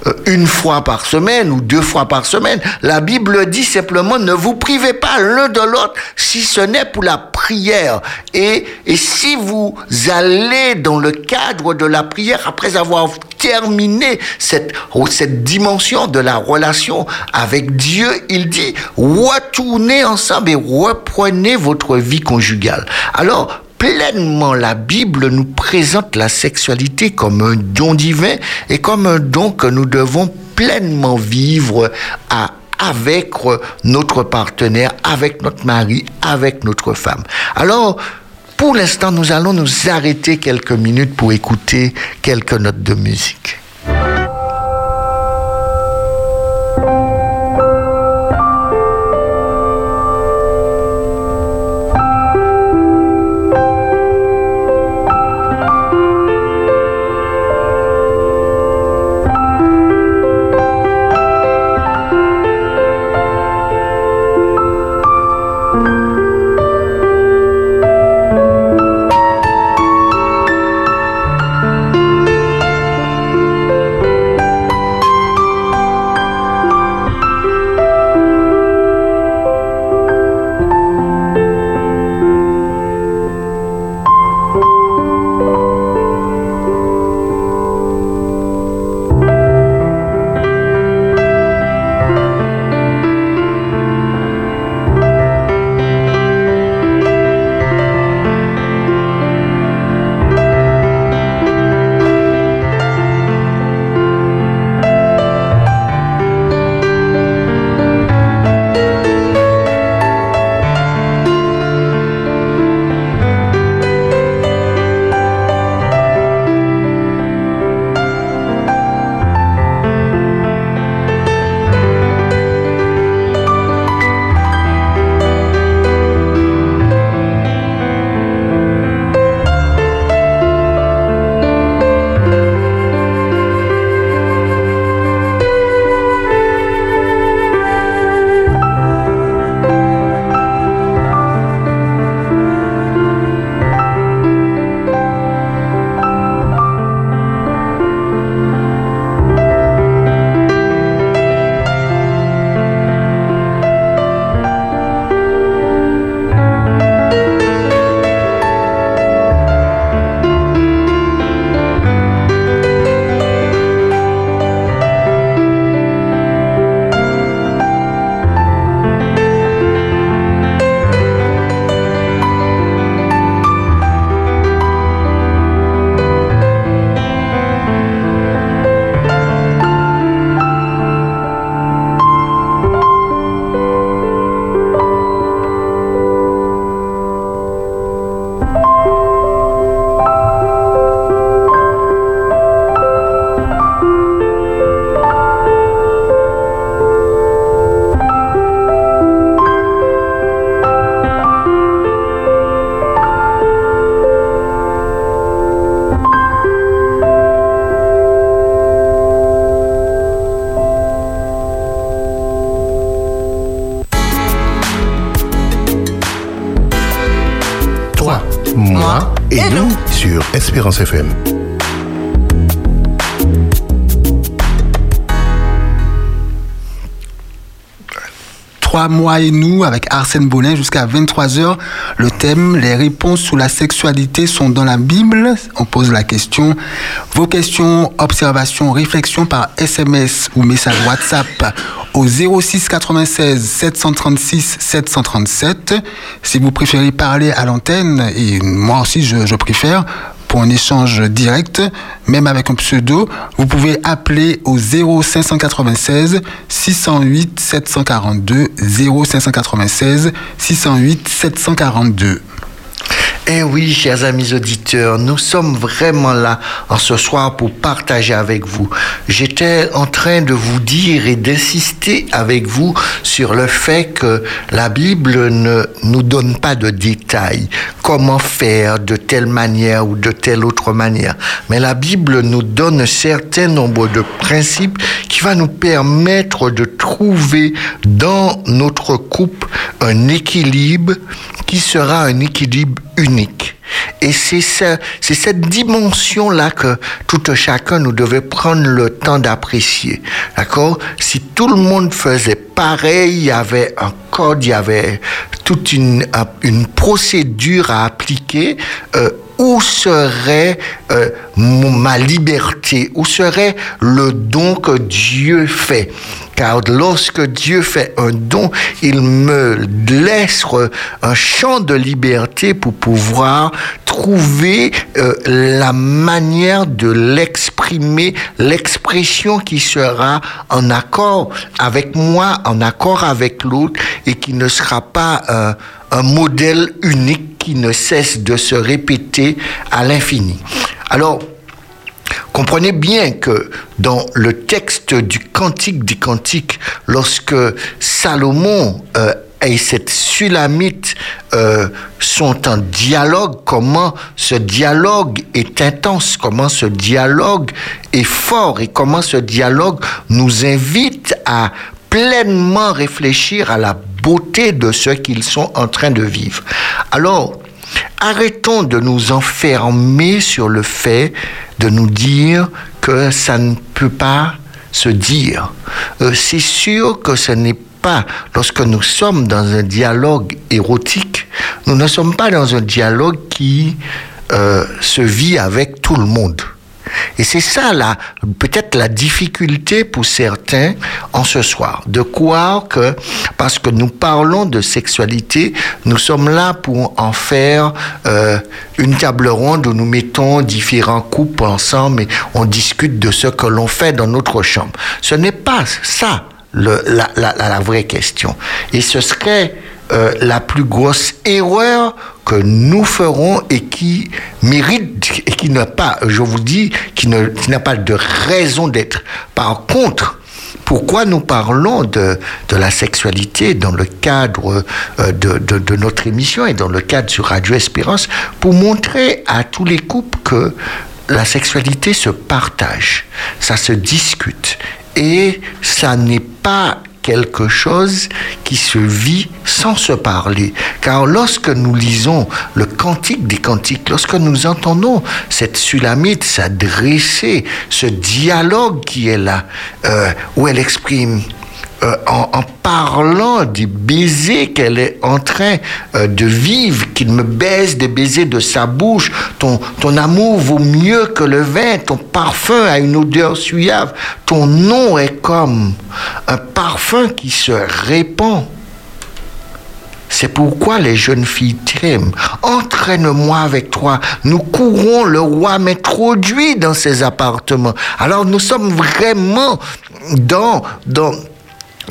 euh, une fois par semaine ou deux fois par semaine. La Bible dit simplement ne vous privez pas l'un de l'autre si ce n'est pour la prière. Et, et si vous allez dans le cadre de la prière après avoir terminé cette, cette dimension de la relation avec Dieu, il dit retournez ensemble et reprenez votre vie conjugale. Alors, pleinement, la Bible nous présente la sexualité comme un don divin et comme un don que nous devons pleinement vivre à avec notre partenaire, avec notre mari, avec notre femme. Alors, pour l'instant, nous allons nous arrêter quelques minutes pour écouter quelques notes de musique. Espérance FM. Trois mois et nous avec Arsène Bollin jusqu'à 23h. Le thème, les réponses sur la sexualité sont dans la Bible. On pose la question. Vos questions, observations, réflexions par SMS ou message WhatsApp au 06 96 736 737. Si vous préférez parler à l'antenne, et moi aussi je préfère, pour un échange direct, même avec un pseudo, vous pouvez appeler au 0596 608 742 0596 608 742. Eh oui, chers amis auditeurs, nous sommes vraiment là en ce soir pour partager avec vous. J'étais en train de vous dire et d'insister avec vous sur le fait que la Bible ne nous donne pas de détails, comment faire de telle manière ou de telle autre manière. Mais la Bible nous donne un certain nombre de principes qui va nous permettre de trouver dans notre couple un équilibre qui sera un équilibre unique. Et c'est c'est cette dimension-là que tout chacun nous devait prendre le temps d'apprécier. D'accord? Si tout le monde faisait pareil, il y avait un code, il y avait toute une, une procédure à appliquer. Euh, où serait euh, ma liberté? Où serait le don que Dieu fait? Car lorsque Dieu fait un don, il me laisse un champ de liberté pour pouvoir trouver euh, la manière de l'exprimer, l'expression qui sera en accord avec moi, en accord avec l'autre et qui ne sera pas euh, un modèle unique qui ne cesse de se répéter à l'infini. Alors, Comprenez bien que dans le texte du Cantique des Cantiques, lorsque Salomon euh, et cette Sulamite euh, sont en dialogue, comment ce dialogue est intense, comment ce dialogue est fort et comment ce dialogue nous invite à pleinement réfléchir à la beauté de ce qu'ils sont en train de vivre. Alors, arrêtons de nous enfermer sur le fait de nous dire que ça ne peut pas se dire. Euh, c'est sûr que ce n'est pas, lorsque nous sommes dans un dialogue érotique, nous ne sommes pas dans un dialogue qui euh, se vit avec tout le monde. Et c'est ça, là, peut-être la difficulté pour certains en ce soir, de croire que parce que nous parlons de sexualité, nous sommes là pour en faire euh, une table ronde où nous mettons différents couples ensemble et on discute de ce que l'on fait dans notre chambre. Ce n'est pas ça la, la, vraie question. Et ce serait euh, la plus grosse erreur que nous ferons et qui mérite et qui n'a pas, je vous dis, qui n'a pas de raison d'être. Par contre, pourquoi nous parlons de, la sexualité dans le cadre euh, de, de, notre émission et dans le cadre sur Radio Espérance Pour montrer à tous les couples que la sexualité se partage, ça se discute et ça n'est pas quelque chose qui se vit sans se parler. Car lorsque nous lisons le cantique des cantiques, lorsque nous entendons cette sulamite s'adresser, ce dialogue qui est là, euh, où elle exprime euh, en, parlant des baisers qu'elle est en train euh, de vivre, qu'il me baise des baisers de sa bouche. Ton, ton amour vaut mieux que le vin, ton parfum a une odeur suave, ton nom est comme un parfum qui se répand. C'est pourquoi les jeunes filles t'aiment. Entraîne-moi avec toi. Nous courons, le roi m'introduit dans ses appartements. Alors nous sommes vraiment dans, dans,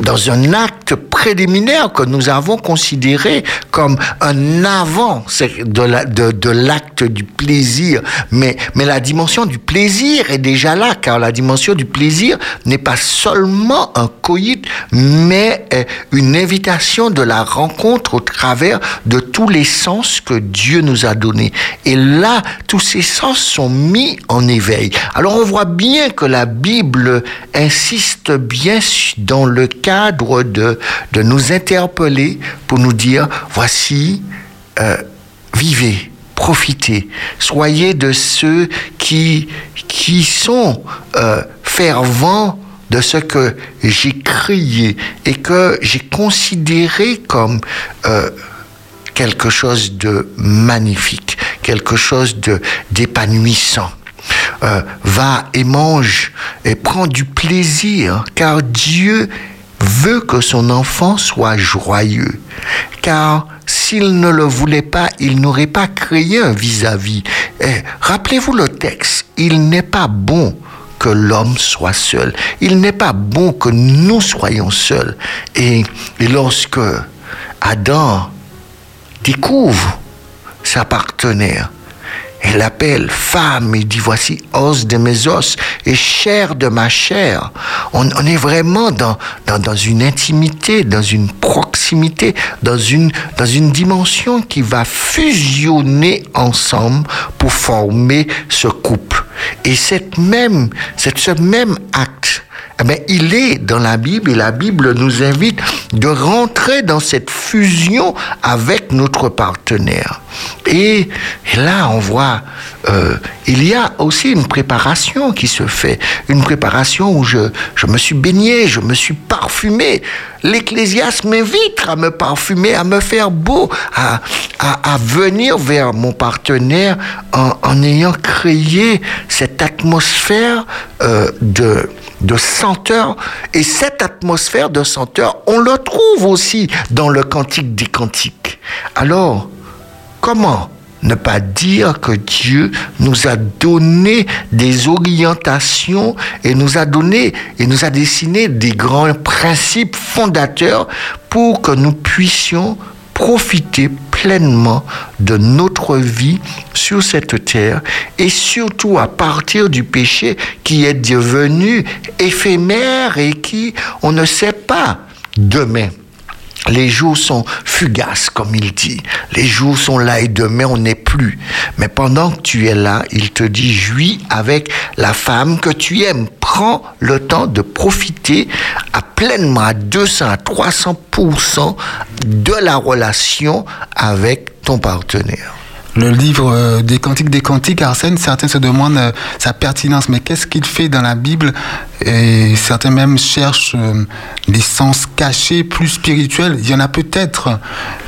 dans un acte préliminaire que nous avons considéré comme un avant de, la, de, de l'acte du plaisir. Mais, mais la dimension du plaisir est déjà là, car la dimension du plaisir n'est pas seulement un coït, mais une invitation de la rencontre au travers de tous les sens que Dieu nous a donnés. Et là, tous ces sens sont mis en éveil. Alors on voit bien que la Bible insiste bien dans le cadre de, de nous interpeller pour nous dire, voici, euh, vivez profiter. Soyez de ceux qui, qui sont euh, fervents de ce que j'ai crié et que j'ai considéré comme euh, quelque chose de magnifique, quelque chose de d'épanouissant. Va et mange et prend du plaisir, car Dieu veut que son enfant soit joyeux. Car s'il ne le voulait pas, il n'aurait pas créé un vis-à-vis. Eh, rappelez-vous le texte, il n'est pas bon que l'homme soit seul. Il n'est pas bon que nous soyons seuls. Et, et lorsque Adam découvre sa partenaire, elle appelle femme et dit voici os de mes os et chair de ma chair. On, on est vraiment dans, dans, dans, une intimité, dans une proximité, dans une, dans une dimension qui va fusionner ensemble pour former ce couple. Et cette même, cette, ce même acte eh bien, il est dans la Bible et la Bible nous invite de rentrer dans cette fusion avec notre partenaire. Et, et là, on voit, euh, il y a aussi une préparation qui se fait, une préparation où je, je me suis baigné, je me suis parfumé. L'Ecclésiaste m'invite à me parfumer, à me faire beau, à, à, à venir vers mon partenaire en, en, ayant créé cette atmosphère euh, de, de senteur. Et cette atmosphère de senteur, on le trouve aussi dans le Cantique des Cantiques. Alors, comment ne pas dire que Dieu nous a donné des orientations et nous a donné et nous a dessiné des grands principes fondateurs pour que nous puissions profiter pleinement de notre vie sur cette terre et surtout à partir du péché qui est devenu éphémère et qui, on ne sait pas demain. Les jours sont fugaces, comme il dit. Les jours sont là et demain on n'est plus. Mais pendant que tu es là, il te dit, jouis avec la femme que tu aimes. Prends le temps de profiter à pleinement, à 200, à 300% de la relation avec ton partenaire. Le livre des Cantiques des Cantiques, Arsène, certains se demandent sa pertinence, mais qu'est-ce qu'il fait dans la Bible? Et certains même cherchent des sens cachés, plus spirituels. Il y en a peut-être,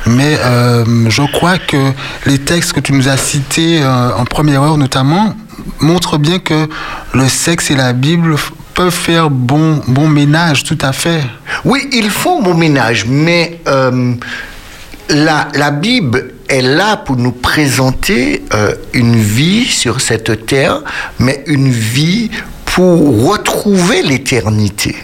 mais euh, je crois que les textes que tu nous as cités euh, en première heure notamment montrent bien que le sexe et la Bible peuvent faire bon, bon ménage, tout à fait. Oui, ils font bon ménage, mais euh, la, Bible est là pour nous présenter euh, une vie sur cette terre, mais une vie pour retrouver l'éternité.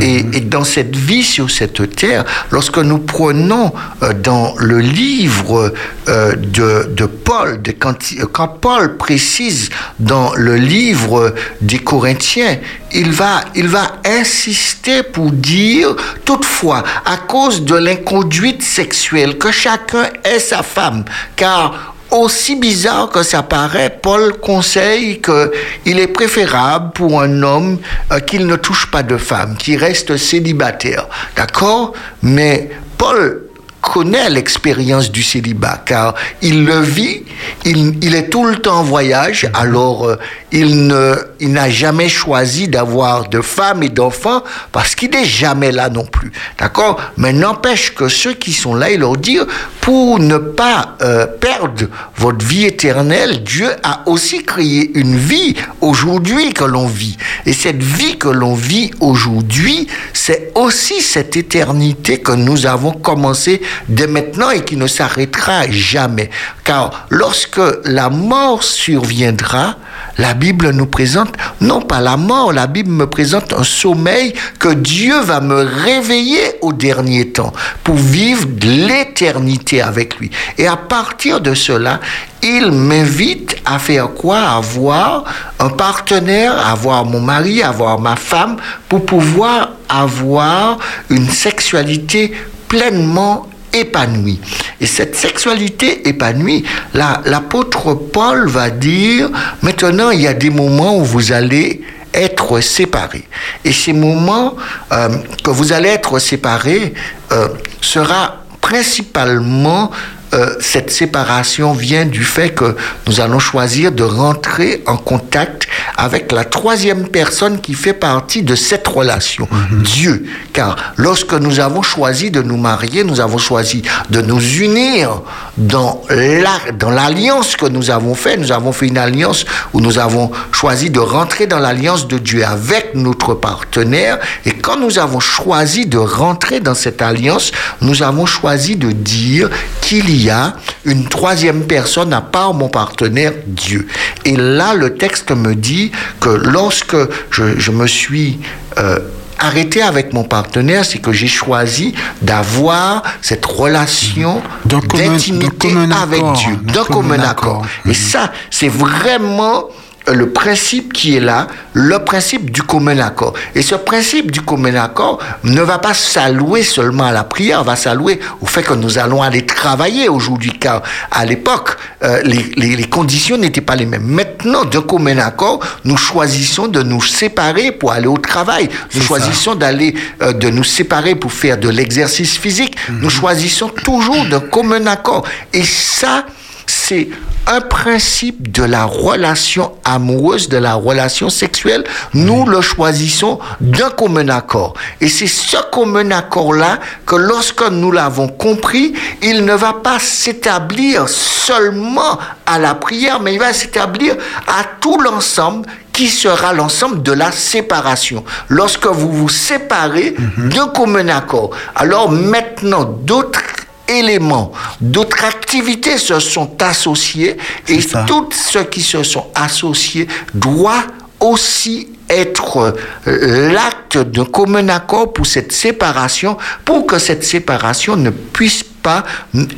Et, dans cette vie sur cette terre, lorsque nous prenons euh, dans le livre euh, de, de, Paul, de, quand, quand, Paul précise dans le livre des Corinthiens, il va, il va insister pour dire, toutefois, à cause de l'inconduite sexuelle, que chacun est sa femme, car aussi bizarre que ça paraît, Paul conseille qu'il est préférable pour un homme euh, qu'il ne touche pas de femme, qu'il reste célibataire. D'accord? Mais Paul connaît l'expérience du célibat, car il le vit, il, il, est tout le temps en voyage, alors euh, il il n'a jamais choisi d'avoir de femmes et d'enfants parce qu'il n'est jamais là non plus, d'accord? Mais n'empêche que ceux qui sont là, il leur dit, pour ne pas euh, perdre votre vie éternelle, Dieu a aussi créé une vie aujourd'hui que l'on vit, et cette vie que l'on vit aujourd'hui, c'est aussi cette éternité que nous avons commencé dès maintenant et qui ne s'arrêtera jamais. Car lorsque la mort surviendra, la Bible nous présente non pas la mort, la Bible me présente un sommeil que Dieu va me réveiller au dernier temps pour vivre l'éternité avec lui. Et à partir de cela, il m'invite à faire quoi? Avoir un partenaire, avoir mon mari, avoir ma femme, pour pouvoir avoir une sexualité pleinement épanouie. Et cette sexualité épanouie, l'apôtre Paul va dire, maintenant il y a des moments où vous allez être séparés. Et ces moments euh, que vous allez être séparés euh, sera principalement euh, cette séparation vient du fait que nous allons choisir de rentrer en contact avec la troisième personne qui fait partie de cette relation, mhm. Dieu. Car lorsque nous avons choisi de nous marier, nous avons choisi de nous unir dans l'alliance que nous avons fait. Nous avons fait une alliance où nous avons choisi de rentrer dans l'alliance de Dieu avec notre partenaire. Et quand nous avons choisi de rentrer dans cette alliance, nous avons choisi de dire qu'il y a une troisième personne à part mon partenaire, Dieu. Et là, le texte me dit que lorsque je, me suis... Euh, arrêté avec mon partenaire, c'est que j'ai choisi d'avoir cette relation d'intimité avec Dieu, d'un commun accord. Et ça, c'est vraiment le principe qui est là, le principe du commun accord. Et ce principe du commun accord ne va pas s'allouer seulement à la prière, va s'allouer au fait que nous allons aller travailler aujourd'hui, car à l'époque, euh, les, conditions n'étaient pas les mêmes. Maintenant, d'un commun accord, nous choisissons de nous séparer pour aller au travail. Nous choisissons d'aller, euh, de nous séparer pour faire de l'exercice physique. Nous mhm. choisissons toujours d'un commun accord. Et ça, c'est un principe de la relation amoureuse, de la relation sexuelle, nous le choisissons d'un commun accord. Et c'est ce commun accord-là que lorsque nous l'avons compris, il ne va pas s'établir seulement à la prière, mais il va s'établir à tout l'ensemble qui sera l'ensemble de la séparation. Lorsque vous vous séparez mhm. d'un commun accord, alors maintenant d'autres éléments, d'autres activités se sont associées et tout ce qui se sont associés doit aussi être euh, l'acte de commun accord pour cette séparation, pour que cette séparation ne puisse pas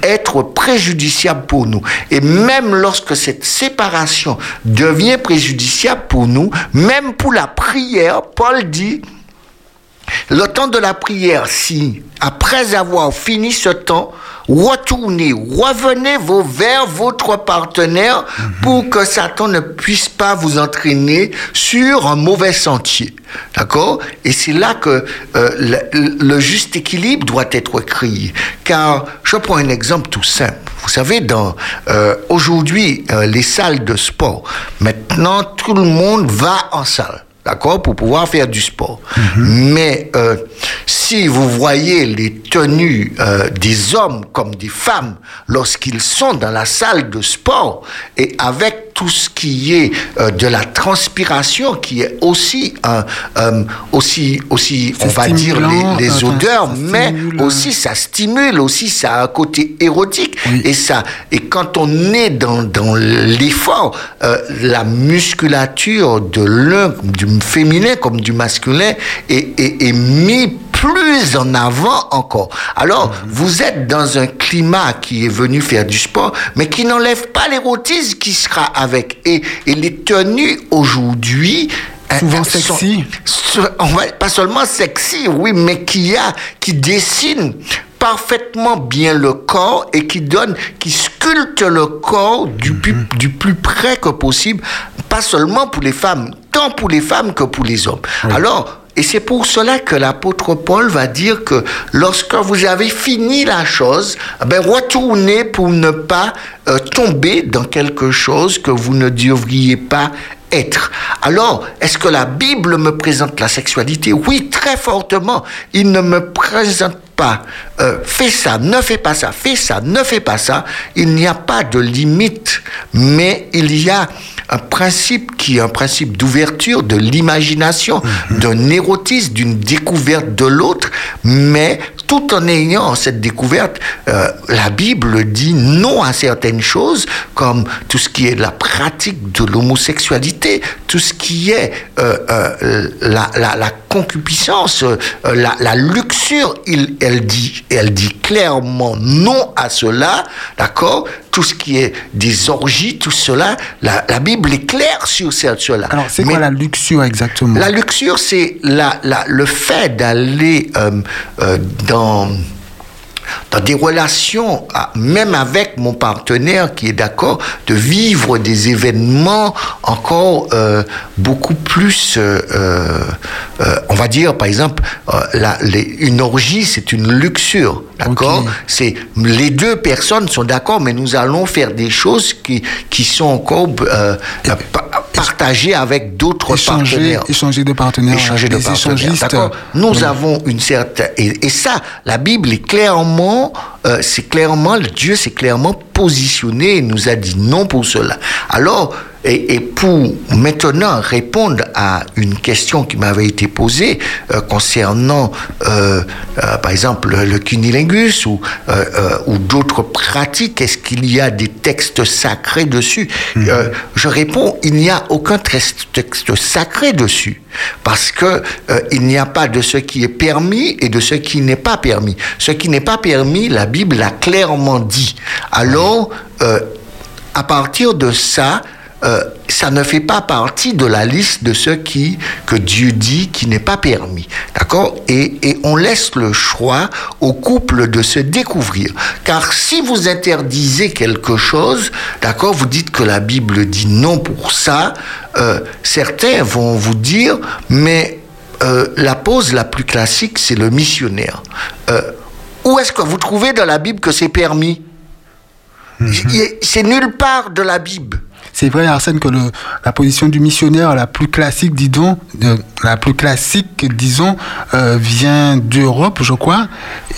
être préjudiciable pour nous. Et même lorsque cette séparation devient préjudiciable pour nous, même pour la prière, Paul dit, le temps de la prière, si après avoir fini ce temps, retournez, revenez vos vers votre partenaire pour que Satan ne puisse pas vous entraîner sur un mauvais sentier. D'accord? Et c'est là que euh, le, juste équilibre doit être créé. Car je prends un exemple tout simple. Vous savez, dans euh, aujourd'hui euh, les salles de sport, maintenant tout le monde va en salle d'accord, pour pouvoir faire du sport. Mhm. Mais euh, si vous voyez les tenues euh, des hommes comme des femmes lorsqu'ils sont dans la salle de sport et avec tout ce qui est euh, de la transpiration, qui est aussi, un, euh, aussi, aussi on va dire, les, les odeurs, mais aussi ça stimule, aussi ça a un côté érotique. Et, ça, et quand on est dans, dans l'effort, euh, la musculature de l'un, du féminin comme du masculin, est, est, est mis plus en avant encore. Alors, mhm. vous êtes dans un climat qui est venu faire du sport, mais qui n'enlève pas l'érotisme qui sera avec. Et, et les tenues aujourd'hui, hein, souvent sexy. on va, pas seulement sexy, oui, mais qui a, qui dessine parfaitement bien le corps et qui donne, qui sculpte le corps du, plus, mhm. du plus près que possible, pas seulement pour les femmes, tant pour les femmes que pour les hommes. Alors, et c'est pour cela que l'apôtre Paul va dire que lorsque vous avez fini la chose, ben retournez pour ne pas euh, tomber dans quelque chose que vous ne devriez pas être. Alors, est-ce que la Bible me présente la sexualité? Oui, très fortement. Il ne me présente pas euh, fais ça, ne fais pas ça, fais ça, ne fais pas ça. Il n'y a pas de limite, mais il y a un principe qui est un principe d'ouverture, de l'imagination, mhm. d'un érotisme, d'une découverte de l'autre, mais tout en ayant cette découverte, euh, la Bible dit non à certaines choses, comme tout ce qui est la pratique de l'homosexualité, tout ce qui est euh, euh, la, la, la, concupiscence, la, la, luxure. Il, elle, dit, elle dit clairement non à cela, d'accord? Tout ce qui est des orgies, tout cela, la, la Bible est claire sur cela. Alors, c'est quoi la luxure exactement? La luxure, c'est la, la, le fait d'aller dans dans des relations, même avec mon partenaire qui est d'accord, de vivre des événements encore euh, beaucoup plus, euh, euh, on va dire, par exemple, la, une orgie, c'est une luxure, d'accord C'est les deux personnes sont d'accord, mais nous allons faire des choses qui qui sont encore avec d'autres partenaires. Échanger de partenaires. Échanger de partenaires. D'accord? Nous avons une certaine et, et ça, la Bible est clairement euh, c'est clairement, Dieu s'est clairement positionné et nous a dit non pour cela. Alors, et, pour maintenant répondre à une question qui m'avait été posée euh, concernant, euh, par exemple, le cunilingus ou, ou d'autres pratiques, est-ce qu'il y a des textes sacrés dessus? Mhm. Je réponds, il n'y a aucun texte sacré dessus parce que il n'y a pas de ce qui est permis et de ce qui n'est pas permis. Ce qui n'est pas permis, la Bible l'a clairement dit. Alors, euh, à partir de ça, euh, ça ne fait pas partie de la liste de ce qui, que Dieu dit qui n'est pas permis. D'accord? Et, et, on laisse le choix au couple de se découvrir. Car si vous interdisez quelque chose, d'accord, vous dites que la Bible dit non pour ça, euh, certains vont vous dire, mais la pause la plus classique, c'est le missionnaire. Où est-ce que vous trouvez dans la Bible que c'est permis? Mhm. C'est nulle part de la Bible. C'est vrai, Arsène, que le, la position du missionnaire la plus classique, disons, la plus classique, disons, euh, vient d'Europe, je crois,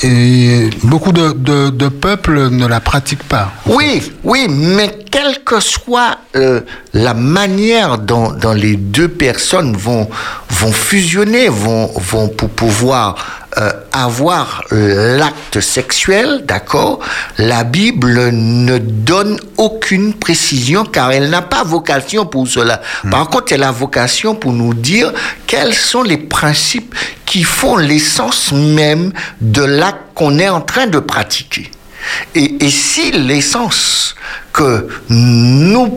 et beaucoup de, de, peuples ne la pratiquent pas. Oui, oui, mais quelle que soit euh, la manière dont, dont, les deux personnes vont, vont fusionner, vont, vont pour pouvoir euh, avoir l'acte sexuel, d'accord, la Bible ne donne aucune précision car elle n'a pas vocation pour cela. Hmm. Par contre, elle a vocation pour nous dire quels sont les principes qui font l'essence même de l'acte qu'on est en train de pratiquer. Et, si l'essence que nous,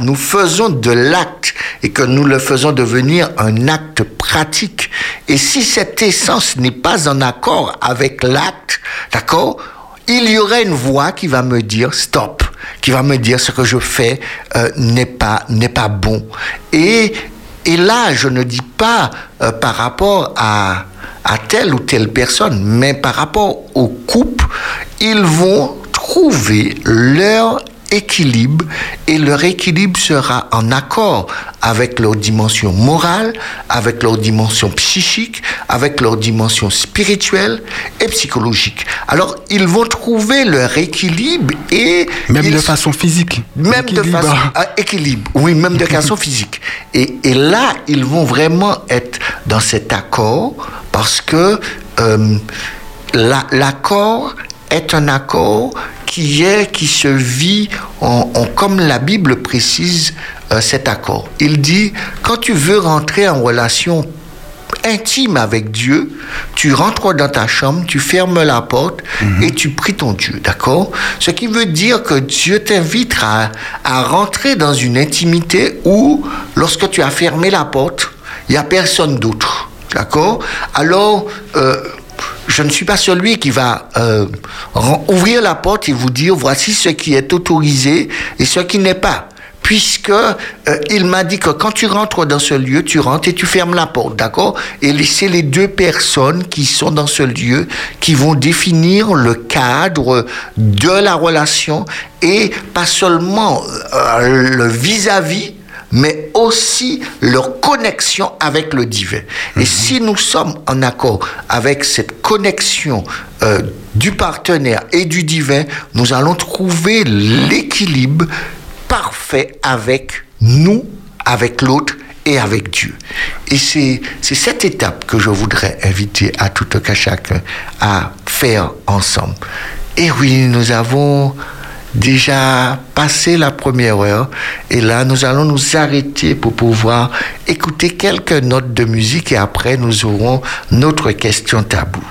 nous faisons de l'acte et que nous le faisons devenir un acte pratique, et si cette essence n'est pas en accord avec l'acte, d'accord, il y aurait une voix qui va me dire stop, qui va me dire ce que je fais euh, n'est pas n'est pas bon. Et et là, je ne dis pas euh, par rapport à à telle ou telle personne, mais par rapport au couple, ils vont trouver leur équilibre et leur équilibre sera en accord avec leur dimension morale, avec leur dimension psychique, avec leur dimension spirituelle et psychologique. Alors, ils vont trouver leur équilibre et... Même de façon physique. Même de façon... Ah, équilibre, oui, même de façon physique. Et, et, là, ils vont vraiment être dans cet accord parce que euh, l'accord est un accord qui est, qui se vit en, comme la Bible précise euh, cet accord. Il dit, quand tu veux rentrer en relation intime avec Dieu, tu rentres dans ta chambre, tu fermes la porte mhm. et tu pries ton Dieu, d'accord? Ce qui veut dire que Dieu t'invite à, à, rentrer dans une intimité où, lorsque tu as fermé la porte, il n'y a personne d'autre, d'accord? Alors, euh, je ne suis pas celui qui va euh, ouvrir la porte et vous dire voici ce qui est autorisé et ce qui n'est pas. Puisque euh, il m'a dit que quand tu rentres dans ce lieu, tu rentres et tu fermes la porte, d'accord? Et c'est les deux personnes qui sont dans ce lieu qui vont définir le cadre de la relation et pas seulement euh, le vis-à-vis, mais aussi leur connexion avec le divin. Et mhm. si nous sommes en accord avec cette connexion euh, du partenaire et du divin, nous allons trouver l'équilibre parfait avec nous, avec l'autre et avec Dieu. Et c'est cette étape que je voudrais inviter à tout un chacun à faire ensemble. Et oui, nous avons déjà passé la première heure et là nous allons nous arrêter pour pouvoir écouter quelques notes de musique et après nous aurons notre question tabou.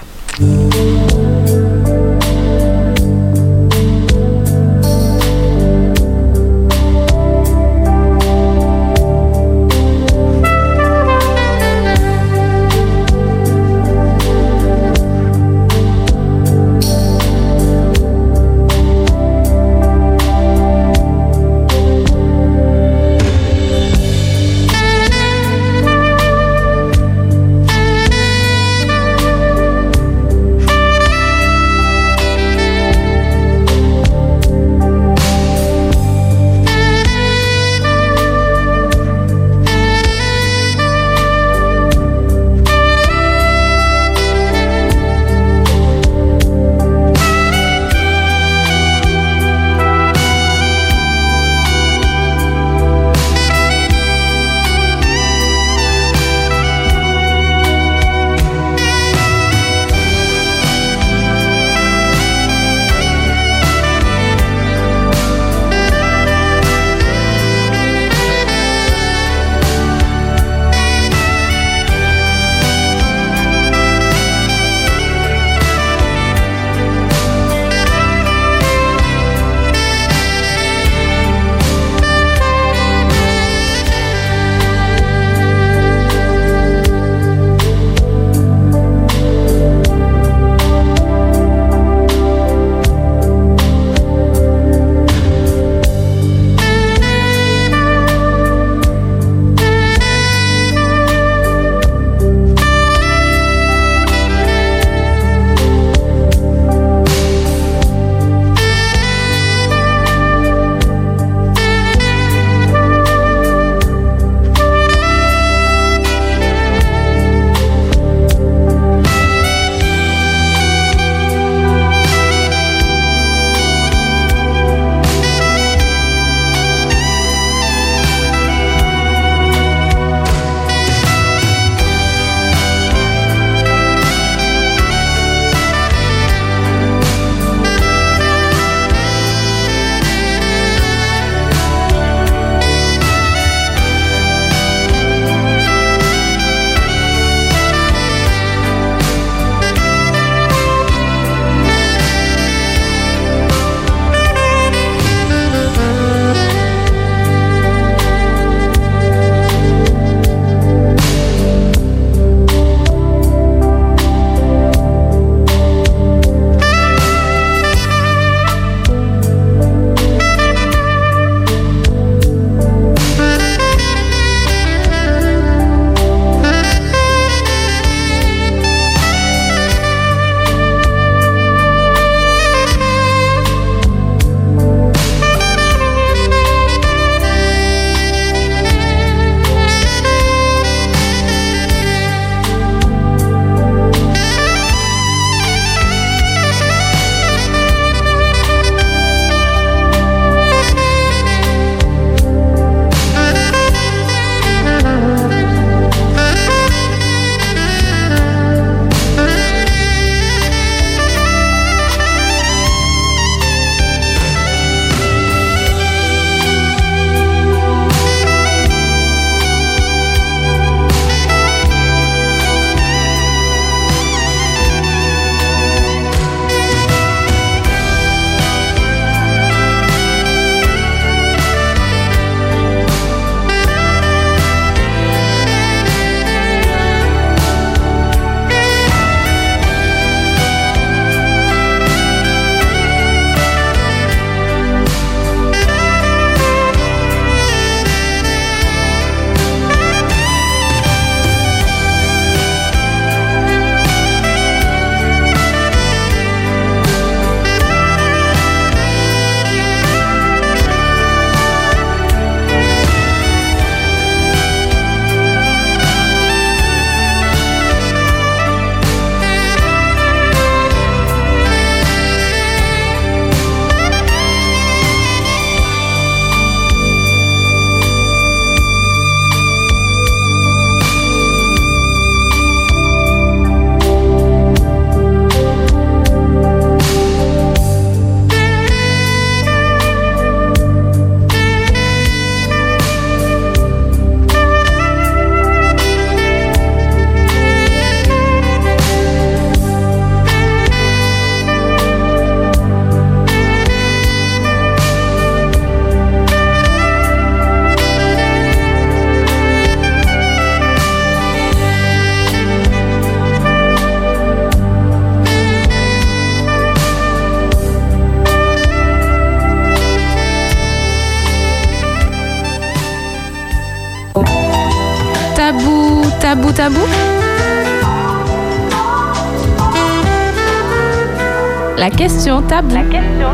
Question tabou. La question.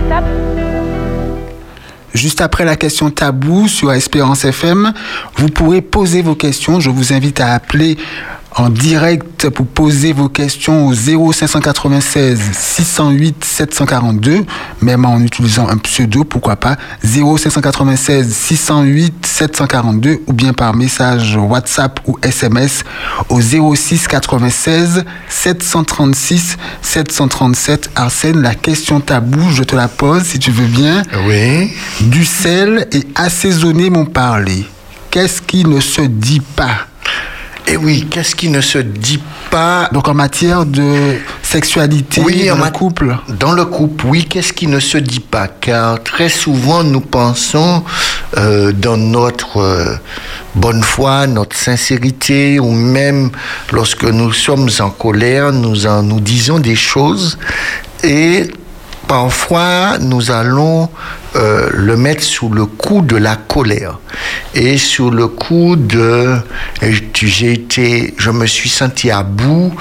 Juste après la question tabou sur Espérance FM, vous pourrez poser vos questions. Je vous invite à appeler en direct pour poser vos questions au 0596 608 742, même en utilisant un pseudo, pourquoi pas, 0596 608 742 ou bien par message WhatsApp ou SMS au 06 96 736 737. Arsène, la question tabou, je te la pose si tu veux bien. Oui. Du sel et assaisonner mon parler. Qu'est-ce qui ne se dit pas? Et oui, qu'est-ce qui ne se dit pas Donc en matière de sexualité oui, dans en le couple Dans le couple, oui, qu'est-ce qui ne se dit pas? Car très souvent, nous pensons euh, dans notre euh, bonne foi, notre sincérité, ou même lorsque nous sommes en colère, nous, en, nous disons des choses et parfois nous allons euh, le mettre sous le coup de la colère et sous le coup de j'ai été je me suis senti à bout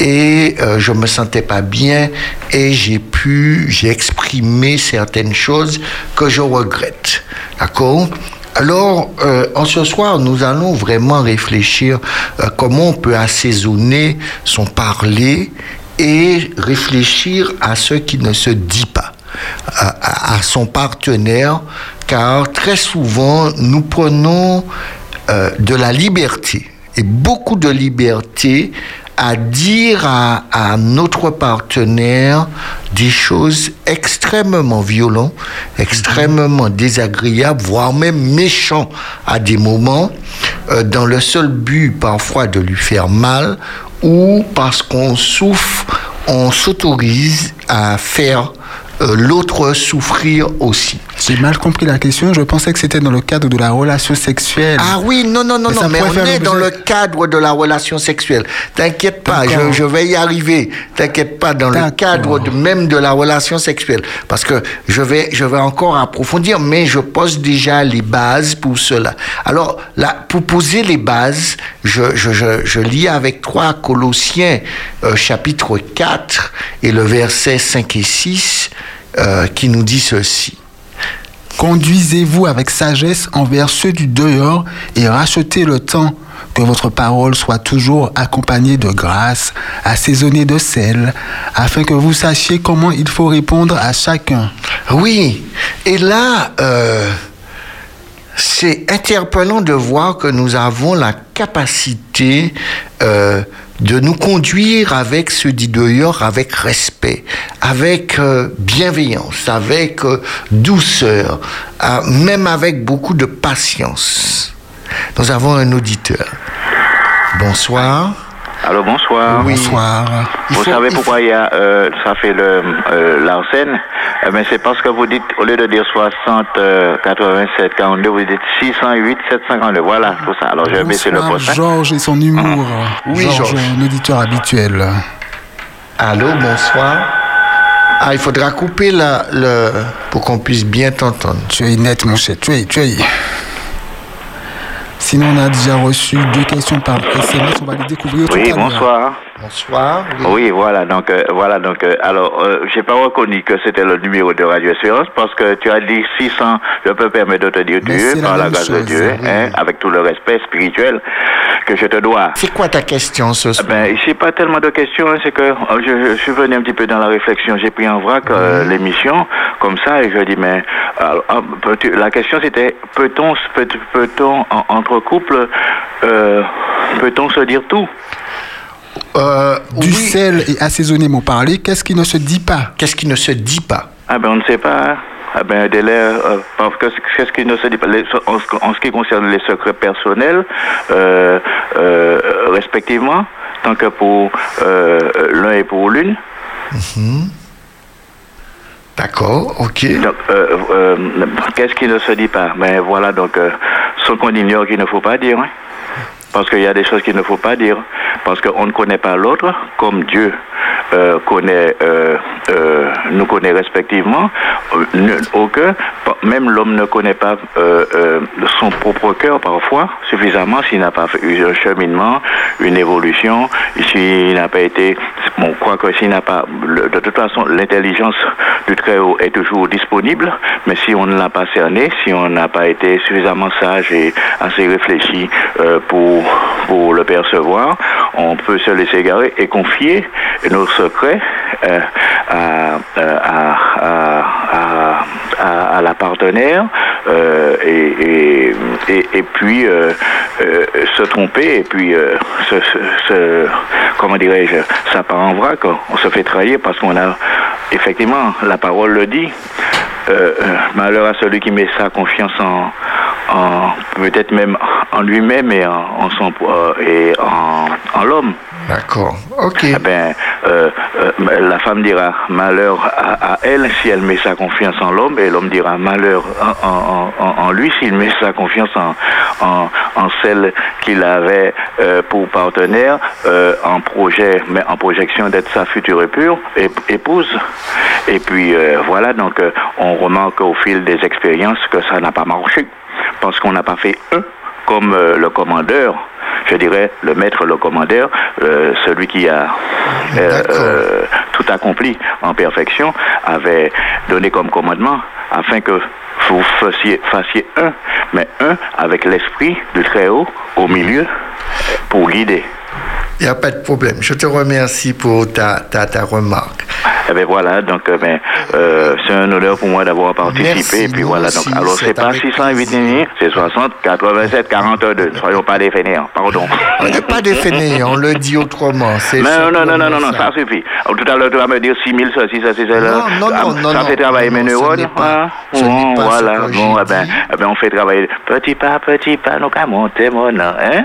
et euh, je me sentais pas bien et j'ai pu j'ai exprimé certaines choses que je regrette. D'accord? Alors, euh, en ce soir, nous allons vraiment réfléchir euh, comment on peut assaisonner son parler et réfléchir à ce qui ne se dit pas à, son partenaire, car très souvent nous prenons euh, de la liberté et beaucoup de liberté à dire à, notre partenaire des choses extrêmement violentes, extrêmement désagréables, voire même méchants à des moments, euh, dans le seul but parfois de lui faire mal ou parce qu'on souffre, on s'autorise à faire euh, l'autre souffrir aussi. J'ai mal compris la question. Je pensais que c'était dans le cadre de la relation sexuelle. Ah oui, non, non, non, Mais non, mais on est dans le cadre de la relation sexuelle. T'inquiète pas, je, je vais y arriver. T'inquiète pas, dans le cadre de, même de la relation sexuelle. Parce que je vais, je vais encore approfondir, mais je pose déjà les bases pour cela. Alors, là, pour poser les bases, je, je, je, je lis avec toi Colossiens euh, chapitre 4 et le verset 5 et 6 euh, qui nous dit ceci. Conduisez-vous avec sagesse envers ceux du dehors et rachetez le temps. Que votre parole soit toujours accompagnée de grâce, assaisonnée de sel, afin que vous sachiez comment il faut répondre à chacun. Oui, et là, euh, c'est interpellant de voir que nous avons la capacité euh, de nous conduire avec ce dit dehors, avec respect, avec euh, bienveillance, avec euh, douceur, même avec beaucoup de patience. Nous avons un auditeur. Bonsoir. Allô, bonsoir. Oui. Bonsoir. Il Vous faut- savez il pourquoi il y a, euh, ça fait le euh, l'arsène Eh ben, C'est parce que vous dites, au lieu de dire 60, euh, 87, 42, vous dites 608, 752. Voilà, tout ça. Alors, je vais baisser le poste. hein. Georges et son humour. Oui, Georges, un auditeur habituel. Allô, bonsoir. Ah, il faudra couper la, le, pour qu'on puisse bien t'entendre. Tu es net, mon cher. Tu es, tu es. Sinon, on a déjà reçu deux questions par SMS. On va les découvrir tout à Oui, l'heure. bonsoir. Bonsoir. oui. Oui, voilà. Donc, euh, voilà. Donc, euh, alors, euh, j'ai pas reconnu que c'était le numéro de Radio Espérance parce que tu as dit 600. Je peux permettre de te dire Mais Dieu la par la grâce de Dieu, oui. hein, avec tout le respect spirituel que je te dois. C'est quoi ta question ce soir? Ben, j'ai pas tellement de questions, hein, c'est que euh, je, je suis venu un petit peu dans la réflexion. J'ai pris en vrac euh, Mhm. l'émission comme ça et je dis mais alors, ah, la question c'était peut-on peut, peut-on en- entre couples peut-on se dire tout? Euh, Du oui. sel et assaisonner mon parler. Qu'est-ce qui ne se dit pas? Qu'est-ce qui ne se dit pas? Ah ben on ne sait pas. hein. Ah ben l'air, euh, parce que qu'est-ce qui ne se dit pas? Les- en, ce- en ce qui concerne les secrets personnels, euh, euh, respectivement, tant que pour euh, l'un et pour l'une. D'accord, ok. Donc, euh, euh, qu'est-ce qui ne se dit pas? Ben voilà, donc, euh, ce qu'on ignore qu'il ne faut pas dire. hein. Parce qu'il y a des choses qu'il ne faut pas dire, parce qu'on ne connaît pas l'autre comme Dieu euh, connaît, euh, euh, nous connaît respectivement. aucun, même l'homme ne connaît pas son propre cœur parfois suffisamment s'il n'a pas fait un cheminement, une évolution, s'il n'a pas été, que s'il n'a pas, de toute façon, l'intelligence du Très-Haut est toujours disponible, mais si on ne l'a pas cerné, si on n'a pas été suffisamment sage et assez réfléchi pour, pour le percevoir, on peut se laisser égarer et confier nos secrets euh, à, à, à, la partenaire euh, et, et, puis euh, se tromper et puis se, comment dirais-je ça part en vrac on se fait trahir parce qu'on a effectivement la parole le dit malheur à celui qui met sa confiance en, peut-être même en lui-même et en, son et en l'homme D'accord. Ok. Eh ben, euh, euh, la femme dira malheur à, elle si elle met sa confiance en l'homme, et l'homme dira malheur en, lui s'il met sa confiance en, celle qu'il avait euh, pour partenaire en projet, mais en projection d'être sa future épouse. Et puis voilà, donc on remarque au fil des expériences que ça n'a pas marché parce qu'on n'a pas fait un comme le commandeur je dirais, le maître, le commandeur, euh, celui qui a euh, euh, tout accompli en perfection, avait donné comme commandement afin que vous fassiez, fassiez un, mais un avec l'esprit du Très-Haut au milieu pour guider. Il n'y a pas de problème. Je te remercie pour ta, ta, ta remarque. Eh bien voilà, donc euh, ben, euh, c'est un honneur pour moi d'avoir participé. et puis voilà, donc alors c'est pas 608 c'est 60 87 42. Soyons pas des fainéants, pardon. On n'est pas des fainéants, on le dit autrement. Non, non, non, non, non, non, ça suffit. Tout à l'heure, tu vas me dire 6000 ceci, ceci, cela. Non, non, non, non. Ça fait travailler mes neurones. Hein? Voilà, bon, eh ben, eh ben, on fait travailler petit pas, petit pas, nous qu'à monter mon nom, hein?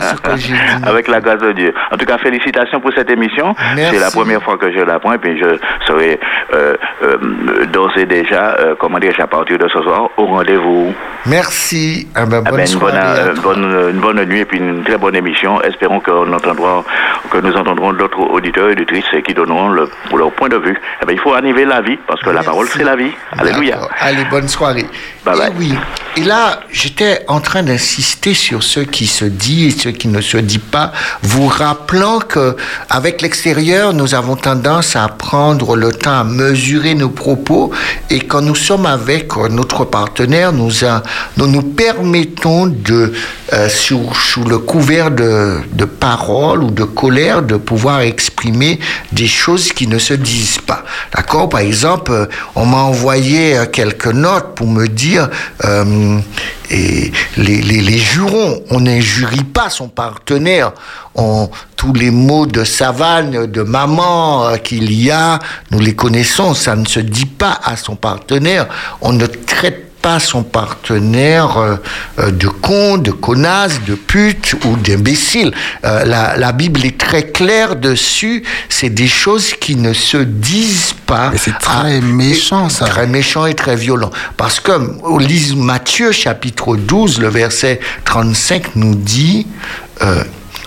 ce que j'ai dit. Avec la grâce de Dieu. En tout cas, félicitations pour cette émission. C'est la première fois que je la prends, et puis je serai euh, euh, d'ores et déjà, euh, comment dire, à partir de ce soir, au rendez-vous. Merci. Ah ben, ah bonne, ben, une, bonne, une, bonne, nuit et puis une très bonne émission. Espérons que, entendra, que nous entendrons d'autres auditeurs et auditrices qui donneront le, leur point de vue. Eh ben, il faut animer la vie parce que la parole, c'est la vie. Alléluia. Allez, bonne soirée. Bye bye. Et oui. Et là, j'étais en train d'insister sur ce qui se dit et ce qui ne se dit pas, vous rappelant que avec l'extérieur, nous avons tendance à prendre le temps à mesurer nos propos et quand nous sommes avec notre partenaire, nous, nous nous permettons de, euh, sous, le couvert de, de paroles ou de colère, de pouvoir exprimer des choses qui ne se disent pas. D'accord? Par exemple, euh, on m'a envoyé euh, quelques notes pour me dire et les, les, les, jurons, on n'injurie pas son partenaire. Tous les mots de savane, de maman qu'il y a, nous les connaissons, ça ne se dit pas à son partenaire. On ne traite son partenaire euh, euh, de con, de connasse, de pute ou d'imbécile. Euh, la, Bible est très claire dessus. C'est des choses qui ne se disent pas. c'est très méchant, ça. Très méchant et très violent. Parce que, lise Matthieu, chapitre 12, le verset 35 nous dit,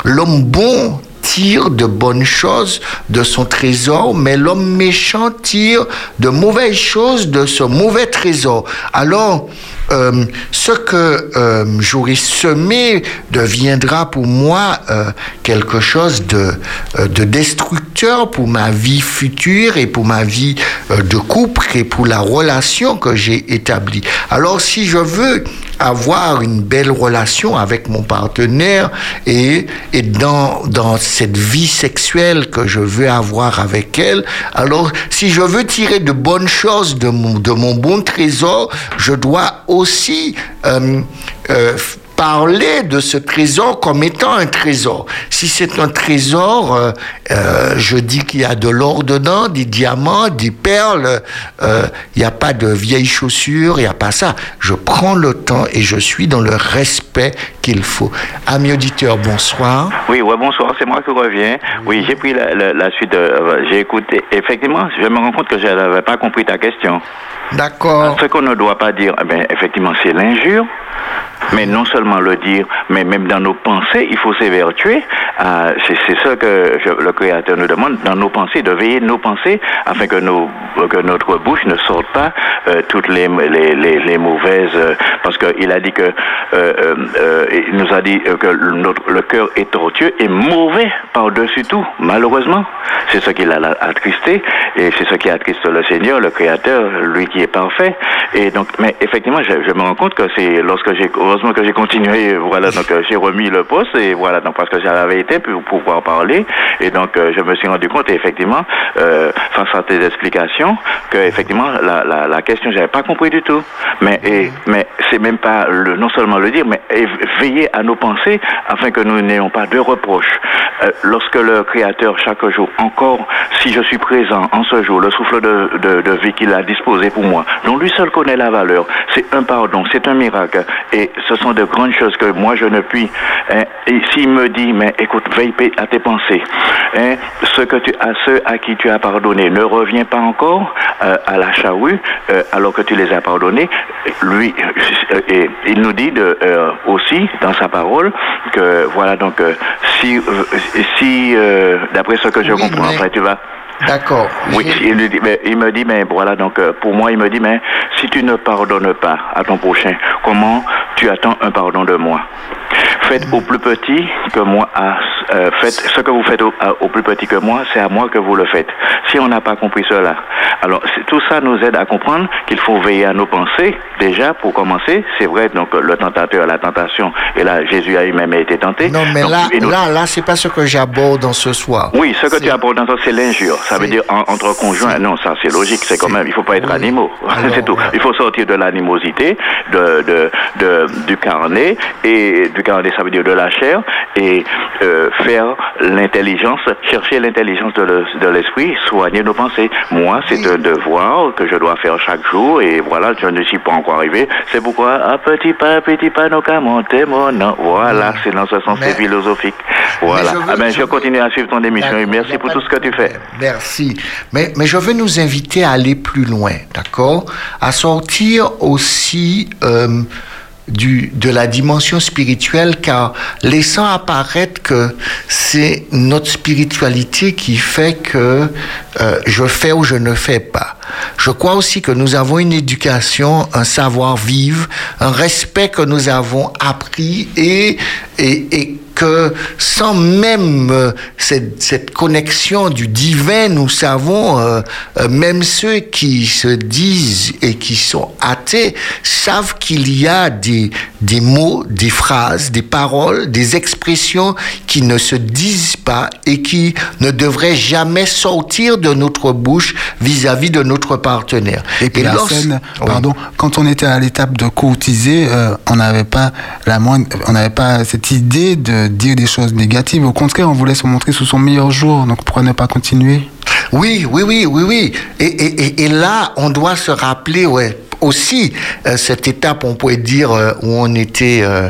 l'homme bon tire de bonnes choses de son trésor, mais l'homme méchant tire de mauvaises choses de ce mauvais trésor. Alors, euh, ce que euh, j'aurais semé deviendra pour moi euh, quelque chose de, de destructeur pour ma vie future et pour ma vie de couple et pour la relation que j'ai établie. Alors si je veux avoir une belle relation avec mon partenaire et, et dans, dans cette vie sexuelle que je veux avoir avec elle, alors si je veux tirer de bonnes choses de mon, de mon bon trésor, je dois aussi euh, euh, parler de ce trésor comme étant un trésor. Si c'est un trésor, euh, euh, je dis qu'il y a de l'or dedans, des diamants, des perles, euh, il n'y a pas de vieilles chaussures, il n'y a pas ça. Je prends le temps et je suis dans le respect qu'il faut. Amis auditeurs, bonsoir. Oui, ouais, bonsoir, c'est moi qui reviens. Oui, j'ai pris la, suite, j'ai écouté. Effectivement, je me rends compte que je n'avais pas compris ta question. Ce qu'on ne doit pas dire, eh effectivement, c'est l'injure. Mais non seulement le dire, mais même dans nos pensées, il faut s'évertuer. Euh, c'est ça que le Créateur nous demande, dans nos pensées, de veiller nos pensées, afin que, notre bouche ne sorte pas euh, toutes les, mauvaises... euh, parce qu'il a dit que... il nous a dit que le- cœur est tortueux et mauvais par-dessus tout, malheureusement. C'est ce qui l'a l'a attristé, et c'est ce qui attriste le Seigneur, le Créateur, lui qui est parfait. Et donc, mais effectivement, je, me rends compte que c'est lorsque j'ai, heureusement que j'ai continué, voilà, donc euh, j'ai remis le poste, et voilà, donc parce que j'avais été pour pouvoir parler, et donc euh, je me suis rendu compte, effectivement, euh, face à tes explications, que effectivement la, la, la question, j'avais pas compris du tout. Mais et, mais c'est même pas le, non seulement le dire, mais veiller à nos pensées afin que nous n'ayons pas de reproches. Euh, lorsque le Créateur chaque jour, encore si je suis présent en ce jour, le souffle de, de, de vie qu'il a disposé pour moi, dont lui seul connaît la valeur, c'est un pardon, c'est un miracle, et ce sont de grandes choses que moi je ne puis. hein, et s'il me dit, mais écoute, veille à tes pensées, hein, ce que tu, à ceux à qui tu as pardonné ne revient pas encore euh, à la charrue euh, alors que tu les as pardonnés. Lui, euh, et il nous dit de, aussi dans sa parole que voilà donc si si d'après ce que je Oui, comprends, mais- après tu vas D'accord. oui, il, lui dit, mais, il me dit, mais voilà, donc euh, pour moi, il me dit, mais si tu ne pardonnes pas à ton prochain, comment tu attends un pardon de moi? Faites au plus petit que moi, à, euh, faites ce que vous faites au, à- au plus petit que moi, c'est à moi que vous le faites. Si on n'a pas compris cela, alors tout ça nous aide à comprendre qu'il faut veiller à nos pensées. Déjà, pour commencer, c'est vrai, donc le tentateur, la tentation, et là, Jésus a lui-même été tenté. Non, mais Donc, là, nous- là, là, c'est pas ce que j'aborde dans ce soir. oui, ce que tu apportes dans ça, c'est l'injure. Ça veut dire en- entre conjoints. Non, ça c'est logique. C'est quand même. Il faut pas être oui. animaux. C'est tout. Il faut sortir de l'animosité, de, de, de- du carnet et du carnet, ça veut dire de la chair et euh, faire l'intelligence, chercher l'intelligence de le- de l'esprit, soigner nos pensées. Moi, c'est un devoir que je dois faire chaque jour et voilà, je ne suis pas encore arrivé. C'est pourquoi à petit pas, à petit pas, nos cas monter mon nom. Voilà, c'est dans ce sens Mais- c'est philosophique. Voilà. je veux- ah ben, je, je veux- continue à suivre ton émission et merci pour tout ce que tu fais. Merci. Mais, mais je veux nous inviter à aller plus loin, d'accord? À sortir aussi euh, de la dimension spirituelle, car laissant apparaître que c'est notre spiritualité qui fait que euh, je fais ou je ne fais pas. Je crois aussi que nous avons une éducation, un savoir-vivre, un respect que nous avons appris et, et, et que sans même euh, cette, cette connexion du divin, nous savons, euh, euh, même ceux qui se disent et qui sont athées savent qu'il y a des, des mots, des phrases, des paroles, des expressions qui ne se disent pas et qui ne devraient jamais sortir de notre bouche vis-à-vis de notre partenaire. Et puis la lors- scène, Oui. pardon, quand on était à l'étape de courtiser, euh, on n'avait pas la moindre, on n'avait pas cette idée de dire des choses négatives. Au contraire, on voulait se montrer sous son meilleur jour. Donc pourquoi ne pas continuer? Oui, oui, oui, oui, oui. Et, et, et, là, on doit se rappeler, ouais, aussi euh, cette étape, on pourrait dire, euh, où on était, euh,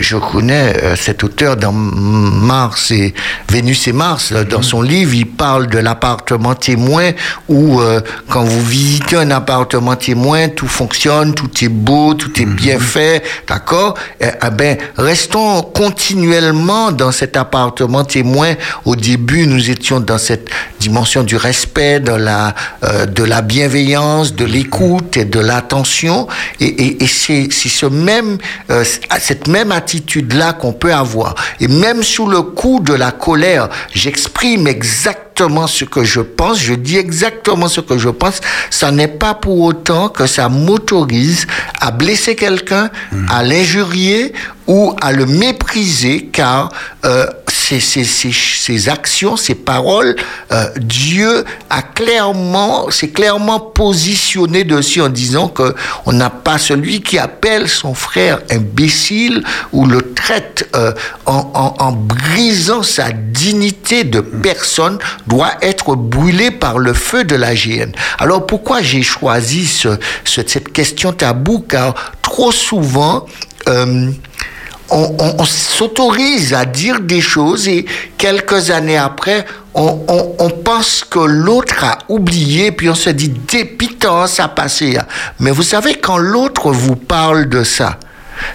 je connais cet auteur dans Mars et Vénus et Mars, dans son livre, il parle de l'appartement témoin où quand vous visitez un appartement témoin, tout fonctionne, tout est beau, tout est bien fait, d'accord? Eh, eh ben, restons continuellement dans cet appartement témoin. Au début, nous étions dans cette dimension du respect, de la, euh, de la bienveillance, de l'écoute et de l'attention. Et, c'est ce même, euh, cette même attitude-là qu'on peut avoir. Et même sous le coup de la colère, j'exprime exactement ce que je pense, je dis exactement ce que je pense. Ça n'est pas pour autant que ça m'autorise à blesser quelqu'un, à l'injurier ou à le mépriser, car euh, ces, actions, ces paroles, euh, Dieu a clairement, s'est clairement positionné dessus en disant que on n'a pas celui qui appelle son frère imbécile ou le traite euh, en brisant sa dignité de personne doit être brûlé par le feu de la GN. Alors pourquoi j'ai choisi ce, ce, cette question tabou? Car trop souvent, euh, on, s'autorise à dire des choses et quelques années après, on, pense que l'autre a oublié, puis on se dit, dépitant, ça passé. Mais vous savez, quand l'autre vous parle de ça,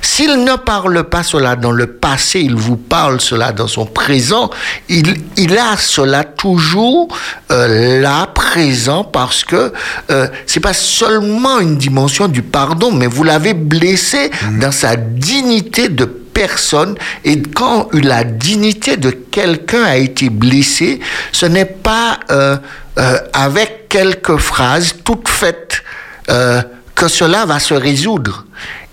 s'il ne parle pas cela dans le passé, il vous parle cela dans son présent, il, il a cela toujours euh, là, présent, parce que euh, c'est pas seulement une dimension du pardon, mais vous l'avez blessé dans sa dignité de personne. Et quand la dignité de quelqu'un a été blessée, ce n'est pas euh, euh, avec quelques phrases toutes faites que cela va se résoudre.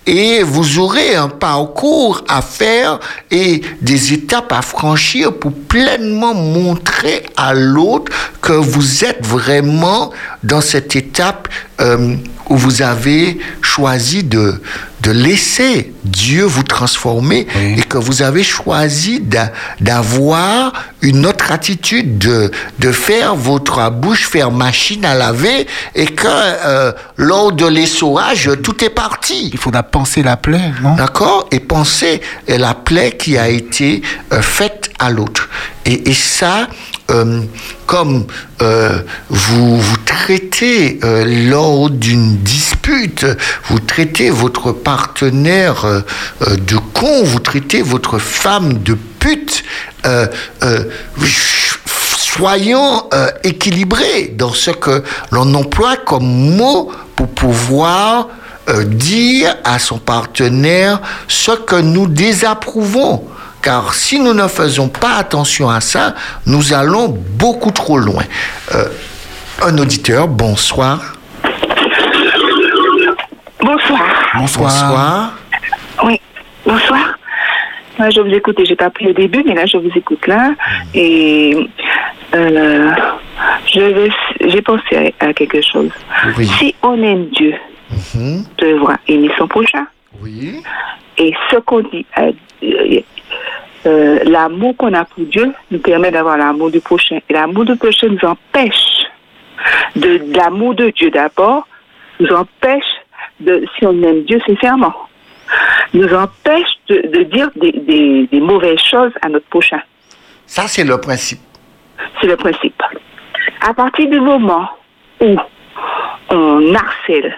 Et vous aurez un parcours à faire et des étapes à franchir pour pleinement montrer à l'autre que vous êtes vraiment dans cette étape euh, où vous avez choisi de, de laisser Dieu vous transformer Oui. et que vous avez choisi d'a- d'avoir une autre attitude, de, de faire votre bouche, faire machine à laver et que euh, lors de l'essorage, tout est parti. Il faudra penser la plaie, non? D'accord? Et penser la plaie qui a été euh, faite à l'autre. Et, et ça, comme euh, vous, vous traitez euh, lors d'une dispute, vous traitez votre partenaire euh, euh, de con, vous traitez votre femme de pute, euh, euh, soyons euh, équilibrés dans ce que l'on emploie comme mot pour pouvoir euh, dire à son partenaire ce que nous désapprouvons. Car si nous ne faisons pas attention à ça, nous allons beaucoup trop loin. Euh, un auditeur, bonsoir. Bonsoir. Bonsoir. Bonsoir. Oui, bonsoir. Moi, je vous écoute et j'ai pas pris le début, mais là, je vous écoute là. Et euh, je vais- j'ai pensé à, à quelque chose. Oui. Si on aime Dieu, on devra aimer son prochain. Oui. Et ce qu'on dit, euh, euh, l'amour qu'on a pour Dieu nous permet d'avoir l'amour du prochain. Et l'amour du prochain nous empêche de, de l'amour de Dieu d'abord, nous empêche de, si on aime Dieu sincèrement, nous empêche de, de dire des, des- des mauvaises choses à notre prochain. Ça, c'est le principe. C'est le principe. À partir du moment où on harcèle,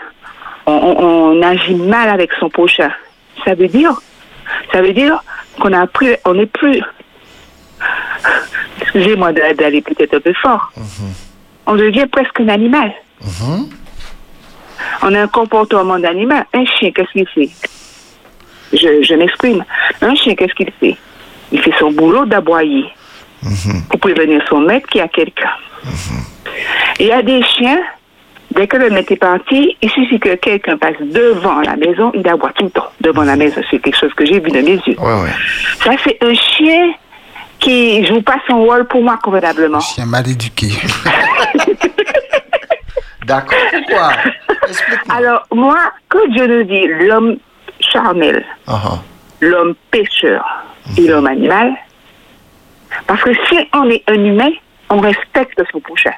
on, on- on agit mal avec son prochain, ça veut dire, ça veut dire qu'on a pris, on n'est plus, excusez-moi d'a- d'aller peut-être un peu fort, on devient presque un animal. Mhm. On a un comportement d'animal. Un chien, qu'est-ce qu'il fait? Je, je m'exprime. Un chien, qu'est-ce qu'il fait? Il fait son boulot d'aboyer pour prévenir son maître qu'il y a quelqu'un. Il y a des chiens, dès que le maître est parti, il suffit que quelqu'un passe devant la maison, il aboie tout le temps devant la maison. C'est quelque chose que j'ai vu de mes yeux. Ouais, ouais. Ça, c'est un chien qui joue pas son rôle pour moi convenablement. Chien mal éduqué. D'accord. Pourquoi? Explique-moi. Alors, moi, que Dieu nous dit l'homme charnel, Ah, ah. l'homme pécheur et l'homme animal. Parce que si on est un humain, on respecte son prochain.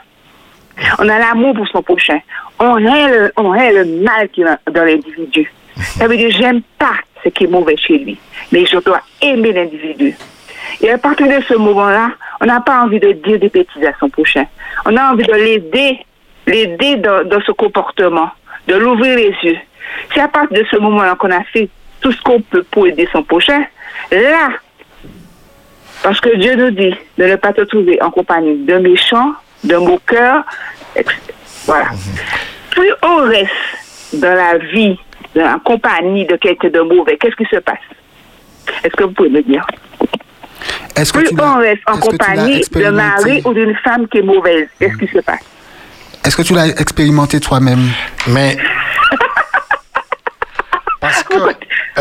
On a l'amour pour son prochain. On est le, le mal qui est dans l'individu. Ça veut dire j'aime pas ce qui est mauvais chez lui, mais je dois aimer l'individu. Et à partir de ce moment-là, on n'a pas envie de dire des bêtises à son prochain. On a envie de l'aider, l'aider dans, dans ce comportement, de l'ouvrir les yeux. C'est à partir de ce moment-là qu'on a fait tout ce qu'on peut pour aider son prochain. Là, parce que Dieu nous dit de ne pas te trouver en compagnie de méchants, de moqueurs, etc. Voilà. Plus on reste dans la vie, dans la compagnie de quelqu'un de mauvais, qu'est-ce qui se passe? Est-ce que vous pouvez me dire? Est-ce que Plus tu on reste en compagnie de expérimenté? mari ou d'une femme qui est mauvaise, qu'est-ce qui se passe? Est-ce que tu l'as expérimenté toi-même? Mais. Que.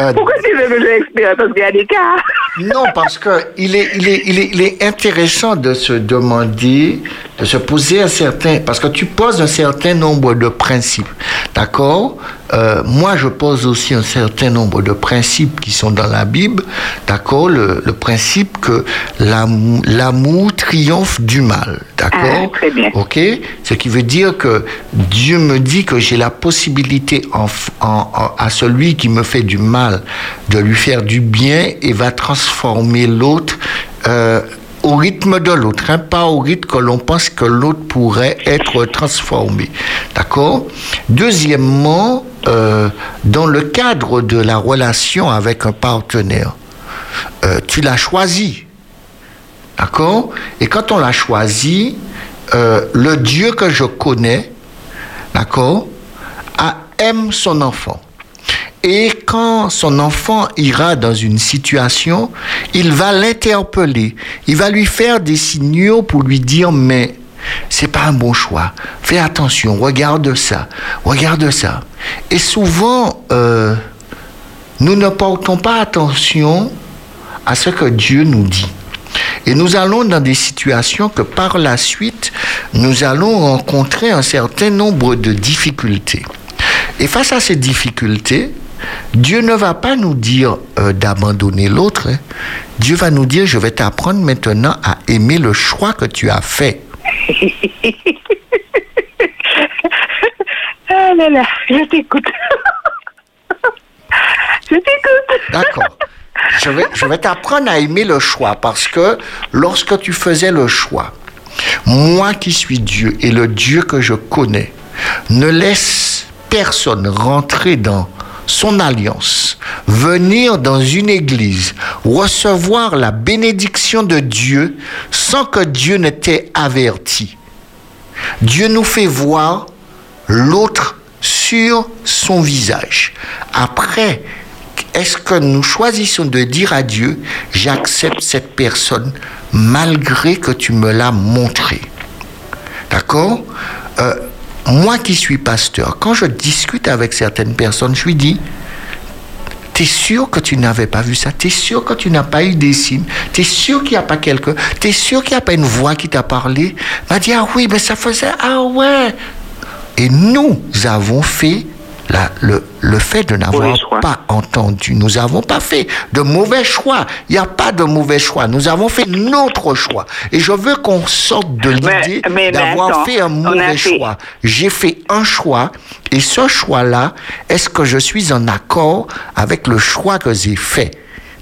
euh, Pourquoi tu veux que je l'expérimente Parce qu'il y a des cas. Non, parce que il est, il, est, il, est, il est intéressant de se demander, de se poser un certain... Parce que tu poses un certain nombre de principes, d'accord? Euh, moi je pose aussi un certain nombre de principes qui sont dans la Bible, d'accord le, le principe que l'am- l'amour triomphe du mal, d'accord Ah, très bien. Ok Ce qui veut dire que Dieu me dit que j'ai la possibilité en, f- en- en- à celui qui me fait du mal de lui faire du bien et va transformer l'autre euh, au rythme de l'autre, hein, pas au rythme que l'on pense que l'autre pourrait être transformé. D'accord? Deuxièmement, euh, dans le cadre de la relation avec un partenaire, euh, tu l'as choisi. D'accord? Et quand on l'a choisi, euh, le Dieu que je connais, d'accord, aime son enfant. Et quand son enfant ira dans une situation, il va l'interpeller. Il va lui faire des signaux pour lui dire, mais c'est pas un bon choix. Fais attention, regarde ça, regarde ça. Et souvent, euh, nous ne portons pas attention à ce que Dieu nous dit. Et nous allons dans des situations que par la suite, nous allons rencontrer un certain nombre de difficultés. Et face à ces difficultés, Dieu ne va pas nous dire euh, d'abandonner l'autre. hein. Dieu va nous dire, je vais t'apprendre maintenant à aimer le choix que tu as fait. Ah là là, je t'écoute. je t'écoute. D'accord. Je vais, je vais t'apprendre à aimer le choix parce que lorsque tu faisais le choix, moi qui suis Dieu et le Dieu que je connais, ne laisse personne rentrer dans son alliance, venir dans une église, recevoir la bénédiction de Dieu sans que Dieu ne t'ait averti. Dieu nous fait voir l'autre sur son visage. Après, est-ce que nous choisissons de dire à Dieu, j'accepte cette personne malgré que tu me l'as montré? D'accord? Euh, Moi qui suis pasteur, quand je discute avec certaines personnes, je lui dis, T'es sûr que tu n'avais pas vu ça? T'es sûr que tu n'as pas eu des signes? T'es sûr qu'il n'y a pas quelqu'un? T'es sûr qu'il n'y a pas une voix qui t'a parlé? M'a dit, ah oui, mais ça faisait, ah ouais. Et nous avons fait la- le, le fait de n'avoir pas entendu. Nous n'avons pas fait de mauvais choix. Il n'y a pas de mauvais choix. Nous avons fait notre choix. Et je veux qu'on sorte de l'idée d'avoir fait un mauvais choix. J'ai fait un choix et ce choix-là, est-ce que je suis en accord avec le choix que j'ai fait?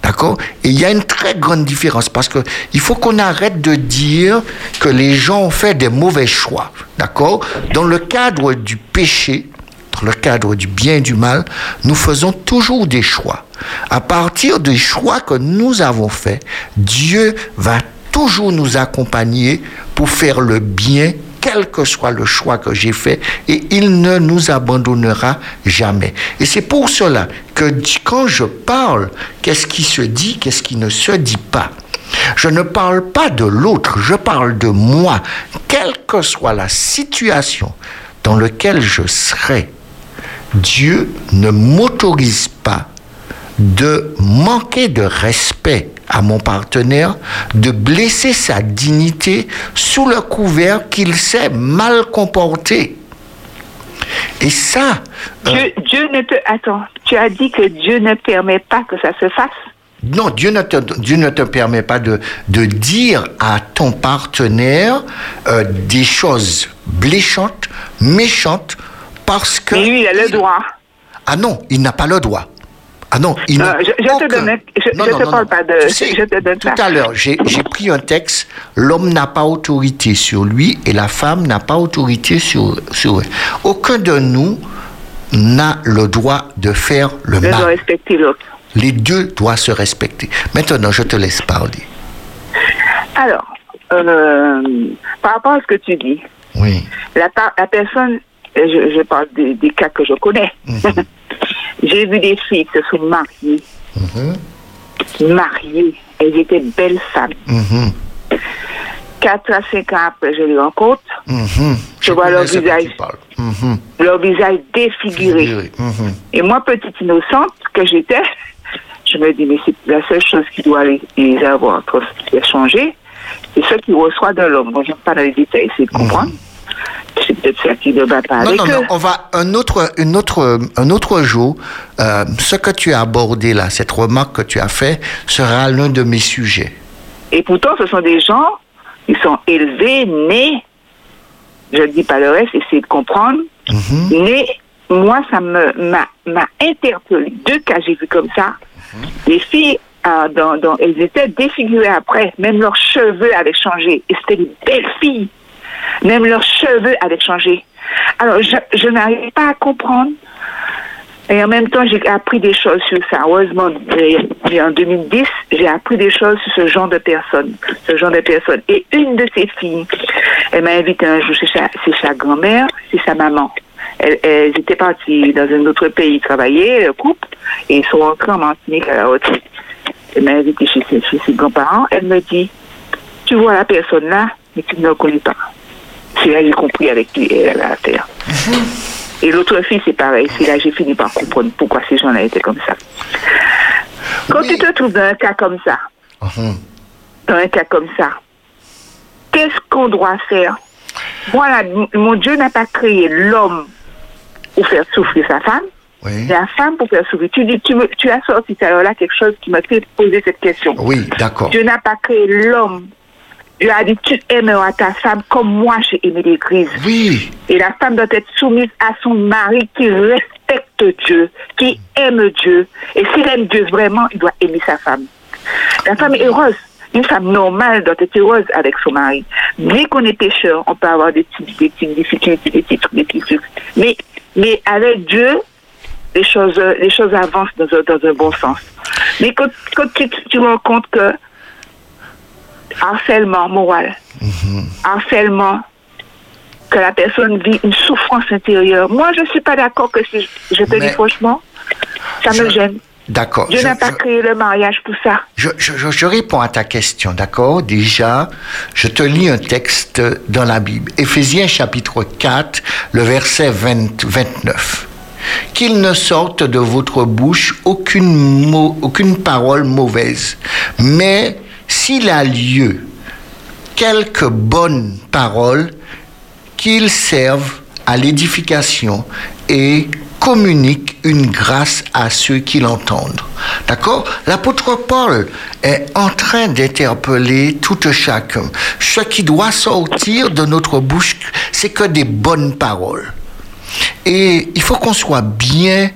D'accord? Et il y a une très grande différence parce que il faut qu'on arrête de dire que les gens ont fait des mauvais choix. D'accord? Dans le cadre du péché, le cadre du bien et du mal, nous faisons toujours des choix. À partir des choix que nous avons faits, Dieu va toujours nous accompagner pour faire le bien, quel que soit le choix que j'ai fait, et il ne nous abandonnera jamais. Et c'est pour cela que quand je parle, qu'est-ce qui se dit, qu'est-ce qui ne se dit pas? Je ne parle pas de l'autre, je parle de moi. Quelle que soit la situation dans laquelle je serai, Dieu ne m'autorise pas de manquer de respect à mon partenaire, de blesser sa dignité sous le couvert qu'il s'est mal comporté. Et ça, euh, Dieu, Dieu ne te. Attends, tu as dit que Dieu ne permet pas que ça se fasse? non, Dieu ne te, Dieu ne te permet pas de, de dire à ton partenaire euh, des choses blessantes, méchantes, parce que... Mais lui, il a le droit. Ah non, il n'a pas le droit. Ah non, il Non, n'a je- je te donne- je- je te parle pas de- Tu sais, je te donne tout ça. à l'heure, j'ai j'ai pris un texte, l'homme n'a pas autorité sur lui et la femme n'a pas autorité sur, sur. Aucun de nous n'a le droit de faire le Je dois mal. respecter l'autre. Les deux doivent se respecter. Maintenant, je te laisse parler. Alors, euh, par rapport à ce que tu dis, Oui. la, la personne, euh, je, je parle des, des cas que je connais. Mhm. J'ai vu des filles qui se sont mariées. Mariées. Elles étaient belles femmes. Mhm. Quatre à cinq ans après, je les rencontre. Mhm. Je vois leur visage. Mhm. Leur visage défiguré. Figuré. Mhm. Et moi, petite innocente que j'étais, je me dis, mais c'est la seule chose qui doit les, les avoir les changer, c'est ce qu'ils reçoivent de l'homme. Moi, je n'aime pas dans les détails, c'est de comprendre. C'est peut-être ça qui ne va pas Non, avec non, eux. non, on va un autre, une autre, un autre jour. euh, ce que tu as abordé là, cette remarque que tu as fait, sera l'un de mes sujets. Et pourtant, ce sont des gens qui sont élevés, nés, je ne dis pas le reste, essayez de comprendre, Mhm. nés, moi, ça m'a m'a interpellé. Deux cas, j'ai vu comme ça. Les filles, euh, dans, dans- elles étaient défigurées après, même leurs cheveux avaient changé. Et c'était des belles filles. Même leurs cheveux avaient changé. Alors, je, n'arrive pas à comprendre. Et en même temps, j'ai appris des choses sur ça. Heureusement, en 2010, j'ai appris des choses sur ce genre de personnes. Ce genre de. Et une de ces filles, elle m'a invité un jour chez sa, grand-mère, chez sa maman. Elles, étaient parties dans un autre pays travailler, le couple, et ils sont rentrés en Martinique à la retraite. Elle m'a invité chez chez ses grands-parents. Elle me dit, tu vois la personne là, mais tu ne la connais pas. C'est là que j'ai compris avec qui elle a affaire. Et l'autre fille, c'est pareil. C'est là que j'ai fini par comprendre pourquoi ces gens-là étaient comme ça. Quand Oui. tu te trouves dans un cas comme ça, Mhm. dans un cas comme ça, qu'est-ce qu'on doit faire? Voilà, mon Dieu n'a pas créé l'homme pour faire souffrir sa femme, Oui. la femme pour faire souffrir. Tu, dis, tu, me- tu as sorti tout à l'heure là quelque chose qui m'a fait poser cette question. Oui, d'accord. Dieu n'a pas créé l'homme. Dieu a dit, tu aimeras ta femme comme moi j'ai aimé l'Église. Oui, Et la femme doit être soumise à son mari qui respecte Dieu, qui aime Dieu. Et s'il aime Dieu vraiment, il doit aimer sa femme. La femme est heureuse. Une femme normale doit être heureuse avec son mari. Bien qu'on est pécheur, on peut avoir des petites, des petites difficultés, des petits trucs, des petits trucs. Mais, mais avec Dieu, les choses, les choses avancent dans un, dans un bon sens. Mais quand, quand tu, tu rends compte que harcèlement moral, harcèlement, que la personne vit une souffrance intérieure. Moi, je ne suis pas d'accord que si je, je te Mais- dis franchement, ça me gêne. d'accord. Je- n'a pas créé le mariage pour ça. Je, je- je- je réponds à ta question, d'accord? Déjà, je te lis un texte dans la Bible. Éphésiens chapitre 4, le verset 20 29. Qu'il ne sorte de votre bouche aucune, aucune parole mauvaise, mais s'il a lieu quelques bonnes paroles, qu'ils servent à l'édification et communiquent une grâce à ceux qui l'entendent. D'accord? L'apôtre Paul est en train d'interpeller tout un chacun. Ce qui doit sortir de notre bouche, c'est que des bonnes paroles. Et il faut qu'on soit bien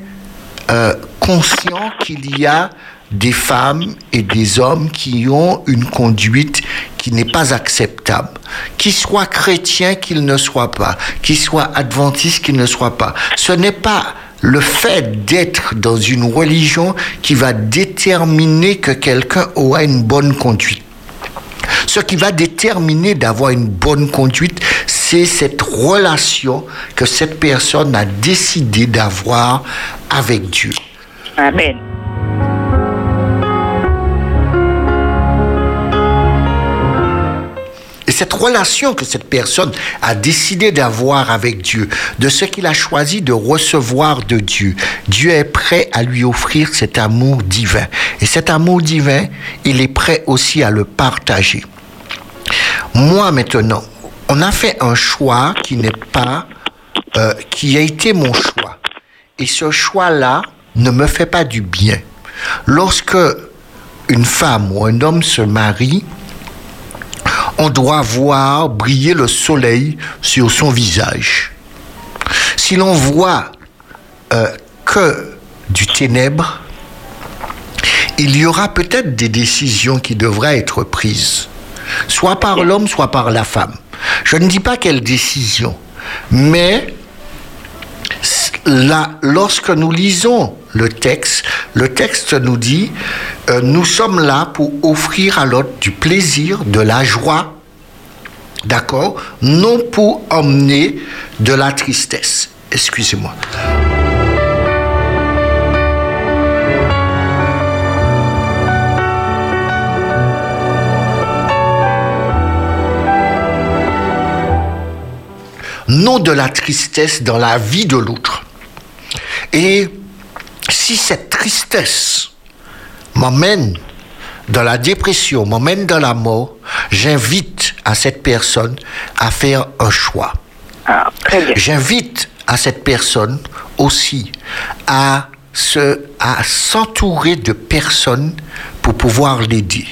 euh, conscient qu'il y a des femmes et des hommes qui ont une conduite qui n'est pas acceptable. Qu'ils soient chrétiens, qu'ils ne soient pas. Qu'ils soient adventistes, qu'ils ne soient pas. Ce n'est pas le fait d'être dans une religion qui va déterminer que quelqu'un aura une bonne conduite. Ce qui va déterminer d'avoir une bonne conduite, c'est cette relation que cette personne a décidé d'avoir avec Dieu. Amen. Et cette relation que cette personne a décidé d'avoir avec Dieu, de ce qu'il a choisi de recevoir de Dieu, Dieu est prêt à lui offrir cet amour divin. Et cet amour divin, il est prêt aussi à le partager. Moi maintenant, on a fait un choix qui n'est pas, euh, qui a été mon choix. Et ce choix-là ne me fait pas du bien. Lorsque une femme ou un homme se marie, on doit voir briller le soleil sur son visage. Si l'on voit euh, que du ténèbre, il y aura peut-être des décisions qui devraient être prises, soit par l'homme, soit par la femme. Je ne dis pas quelle décision, mais là, lorsque nous lisons le texte, le texte nous dit, euh, nous sommes là pour offrir à l'autre du plaisir, de la joie, d'accord, non pour emmener de la tristesse. Excusez-moi. non de la tristesse dans la vie de l'autre. Et si cette tristesse m'emmène dans la dépression, m'emmène dans la mort, j'invite à cette personne à faire un choix. Ah. J'invite à cette personne aussi à se, à s'entourer de personnes pour pouvoir l'aider.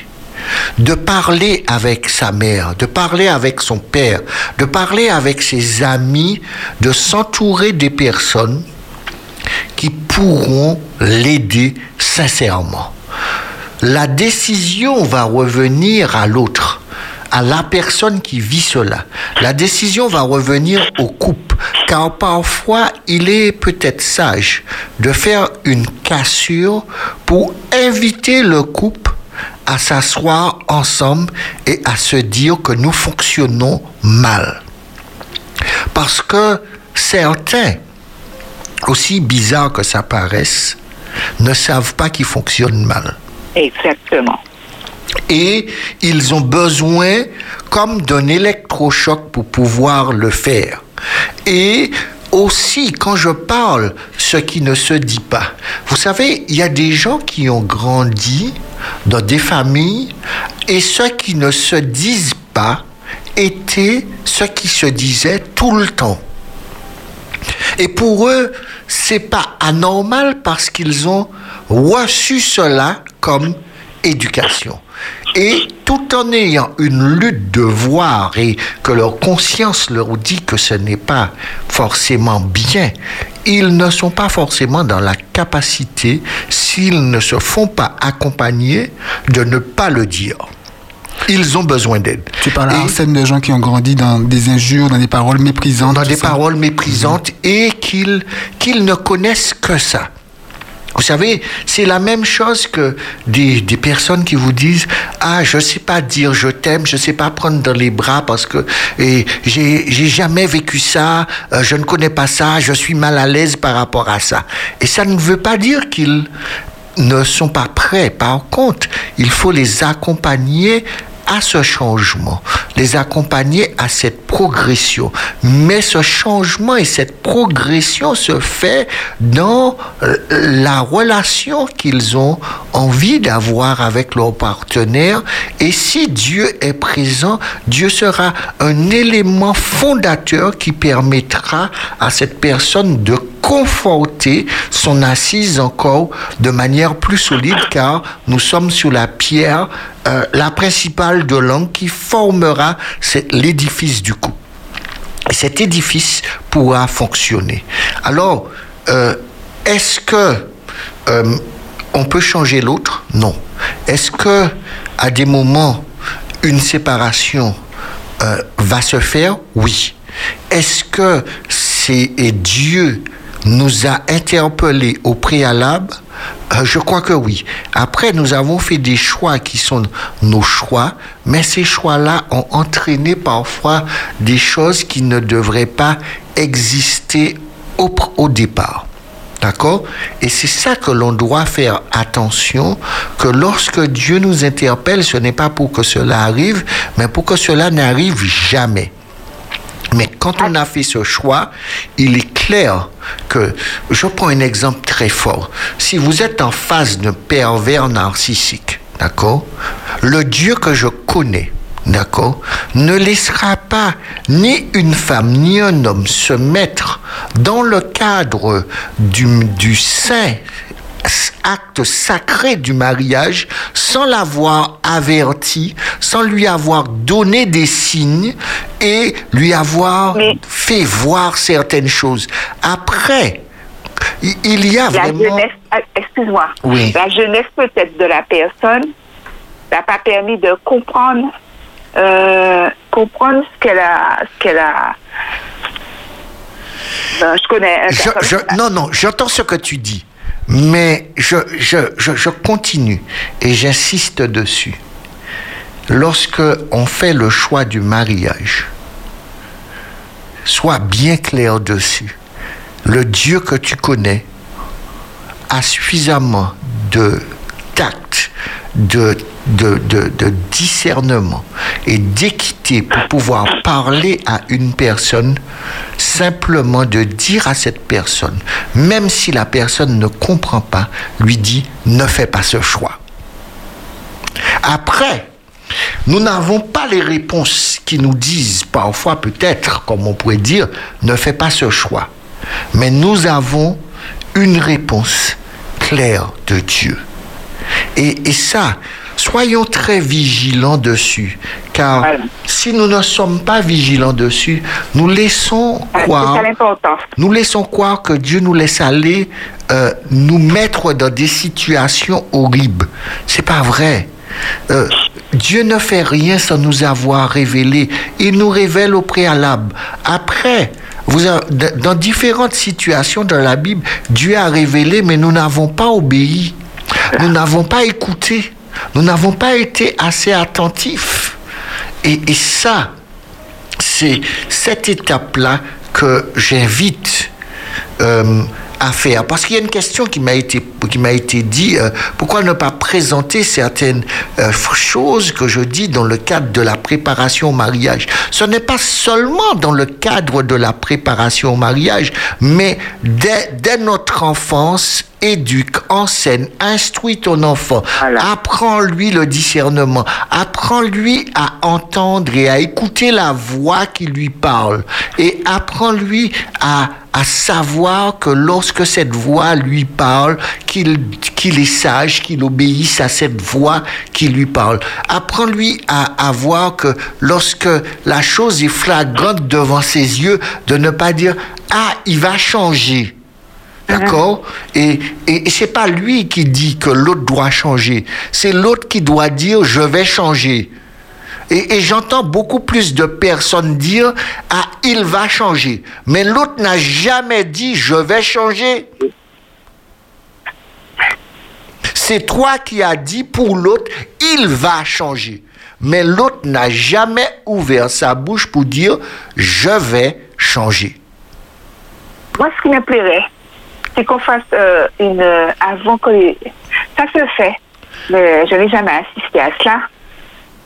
De parler avec sa mère, de parler avec son père, de parler avec ses amis, de s'entourer des personnes qui pourront l'aider sincèrement. La décision va revenir à l'autre, à la personne qui vit cela. La décision va revenir au couple, car parfois il est peut-être sage de faire une cassure pour inviter le couple à s'asseoir ensemble et à se dire que nous fonctionnons mal. Parce que certains, aussi bizarre que ça paraisse, ne savent pas qu'ils fonctionnent mal. Exactement. Et ils ont besoin comme d'un électrochoc pour pouvoir le faire. Et aussi, quand je parle, ce qui ne se dit pas. Vous savez, il y a des gens qui ont grandi dans des familles et ceux qui ne se disent pas étaient ceux qui se disaient tout le temps. Et pour eux, c'est pas anormal parce qu'ils ont reçu cela comme éducation. Et tout en ayant une lutte de voir et que leur conscience leur dit que ce n'est pas forcément bien, ils ne sont pas forcément dans la capacité, s'ils ne se font pas accompagner, de ne pas le dire. Ils ont besoin d'aide. Tu parles à Arsène de gens qui ont grandi dans des injures, dans des paroles méprisantes. dans des ça. paroles méprisantes et qu'ils qu'ils ne connaissent que ça. Vous savez, c'est la même chose que des, des personnes qui vous disent Ah, je sais pas dire je t'aime, je sais pas prendre dans les bras parce que j'ai jamais vécu ça, euh, je ne connais pas ça, je suis mal à l'aise par rapport à ça. Et ça ne veut pas dire qu'ils ne sont pas prêts. Par contre, il faut les accompagner à ce changement, les accompagner à cette progression. Mais ce changement et cette progression se fait dans la relation qu'ils ont envie d'avoir avec leur partenaire. Et si Dieu est présent, Dieu sera un élément fondateur qui permettra à cette personne de conforter son assise encore de manière plus solide car nous sommes sur la pierre, euh, la principale de l'angle qui formera l'édifice du couple. Et cet édifice pourra fonctionner. Alors, euh, est-ce que euh, on peut changer l'autre? Non. Est-ce que à des moments une séparation va se faire? Oui. Est-ce que c'est Dieu nous a interpellés au préalable Euh, Je crois que oui. Après, nous avons fait des choix qui sont nos choix, mais ces choix-là ont entraîné parfois des choses qui ne devraient pas exister au, au départ. D'accord? Et c'est ça que l'on doit faire attention, que lorsque Dieu nous interpelle, ce n'est pas pour que cela arrive, mais pour que cela n'arrive jamais. Mais quand on a fait ce choix, il est clair que, je prends un exemple très fort. Si vous êtes en face d'un pervers narcissique, d'accord Le Dieu que je connais, d'accord Ne laissera pas ni une femme ni un homme se mettre dans le cadre du, du saint acte sacré du mariage sans l'avoir averti, sans lui avoir donné des signes et lui avoir Mais- fait voir certaines choses. Après, il y a La vraiment... jeunesse, ah, excuse-moi, Oui. la jeunesse peut-être de la personne n'a pas permis de comprendre, euh, comprendre ce qu'elle a, ce qu'elle a. Ben, je connais. Je- je- non, non, j'entends ce que tu dis, mais je, continue et j'insiste dessus. Lorsque on fait le choix du mariage, sois bien clair dessus. Le Dieu que tu connais a suffisamment de tact, de, de, de, de discernement et d'équité pour pouvoir parler à une personne, simplement de dire à cette personne, même si la personne ne comprend pas, lui dit, ne fais pas ce choix. Après, Nous n'avons pas les réponses qui nous disent parfois peut-être, comme on pourrait dire, ne fais pas ce choix. Mais nous avons une réponse claire de Dieu. Et, et ça, soyons très vigilants dessus. Car Voilà. si nous ne sommes pas vigilants dessus, nous laissons croire nous laissons croire que Dieu nous laisse aller euh, nous mettre dans des situations horribles. C'est pas vrai. Euh, Dieu ne fait rien sans nous avoir révélé. Il nous révèle au préalable. Après, vous dans différentes situations dans la Bible, Dieu a révélé, mais nous n'avons pas obéi. Nous n'avons pas écouté. Nous n'avons pas été assez attentifs. Et, ça, c'est cette étape-là que j'invite euh, à faire. Parce qu'il y a une question qui m'a été, qui m'a été dit, euh, pourquoi ne pas présenter certaines euh, choses que je dis dans le cadre de la préparation au mariage? Ce n'est pas seulement dans le cadre de la préparation au mariage, mais dès notre enfance, éduque, enseigne, instruit ton enfant, Voilà. apprends-lui le discernement, apprends-lui à entendre et à écouter la voix qui lui parle, et apprends-lui à, à savoir que lorsque cette voix lui parle, qu'il qu'il est sage, qu'il obéisse à cette voix qui lui parle. Apprends-lui à, à voir que lorsque la chose est flagrante devant ses yeux, de ne pas dire ah il va changer. D'accord Et, et, et c'est pas lui qui dit que l'autre doit changer. C'est l'autre qui doit dire je vais changer. Et, et j'entends beaucoup plus de personnes dire ah il va changer. Mais l'autre n'a jamais dit je vais changer. C'est toi qui as dit pour l'autre il va changer. Mais l'autre n'a jamais ouvert sa bouche pour dire je vais changer. Moi, ce qui me plairait, c'est qu'on fasse euh, une. euh, avant que. les- Ça se fait, mais je n'ai jamais assisté à cela.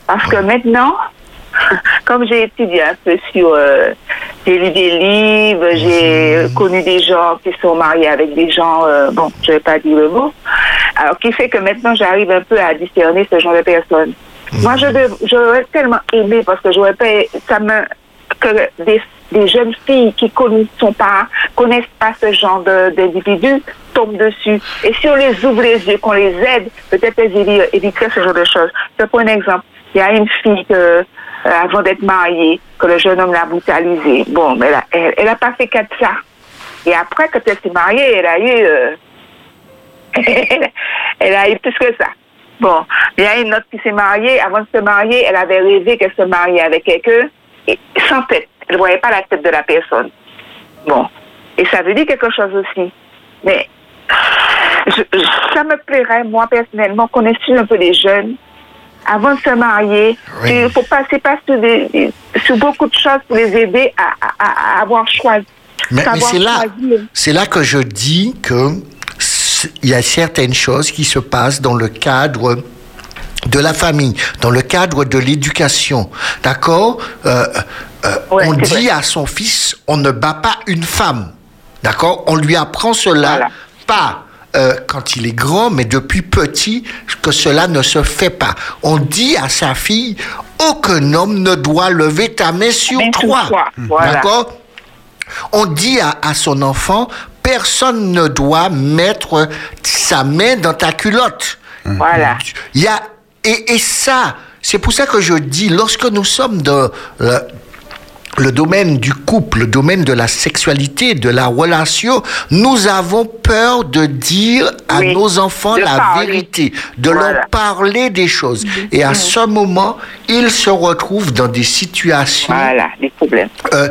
Parce que maintenant, comme j'ai étudié un peu sur. euh, j'ai lu des livres, j'ai connu des gens qui sont mariés avec des gens. bon, je ne vais pas dire le mot. Alors, qui fait que maintenant, j'arrive un peu à discerner ce genre de personnes. Moi, je j'aurais tellement aimé parce que j'aurais pas. Ça me que des, des jeunes filles qui connaissent pas, connaissent pas ce genre d'individus tombent dessus. Et si on les ouvre les yeux, qu'on les aide, peut-être elles évi- éviteraient ce genre de choses. Je prends un exemple. Il y a une fille que, euh, avant d'être mariée, que le jeune homme l'a brutalisée. Bon, mais elle a, elle, elle a pas fait qu'à ça. Et après, quand elle s'est mariée, elle a eu, euh, elle, a eu plus que ça. Bon, il y a une autre qui s'est mariée. Avant de se marier, elle avait rêvé qu'elle se mariait avec quelqu'un sans tête. Elle ne voyait pas la tête de la personne. Bon. Et ça veut dire quelque chose aussi. Mais je- je- ça me plairait, moi, personnellement, qu'on suivi un peu les jeunes avant de se marier. Oui. Il faut passer pas sur, des- sur beaucoup de choses pour les aider à, à- à avoir choisi. Mais, mais c'est là, c'est là que je dis que il y a certaines choses qui se passent dans le cadre de la famille, dans le cadre de l'éducation. D'accord Euh, euh, Ouais, On dit vrai. à son fils, on ne bat pas une femme. D'accord On lui apprend cela, Voilà. pas euh, quand il est grand, mais depuis petit, que cela ne se fait pas. On dit à sa fille, aucun homme ne doit lever ta main sur Main toi. voilà. D'accord on dit à, à son enfant, personne ne doit mettre sa main dans ta culotte. Voilà. Il y a, et, et ça, c'est pour ça que je dis, lorsque nous sommes dans le, le domaine du couple, le domaine de la sexualité, de la relation, nous avons peur de dire à Oui, nos enfants la parler. vérité, de Voilà. leur parler des choses. Et à ce moment, ils se retrouvent dans des situations Voilà, les problèmes. euh,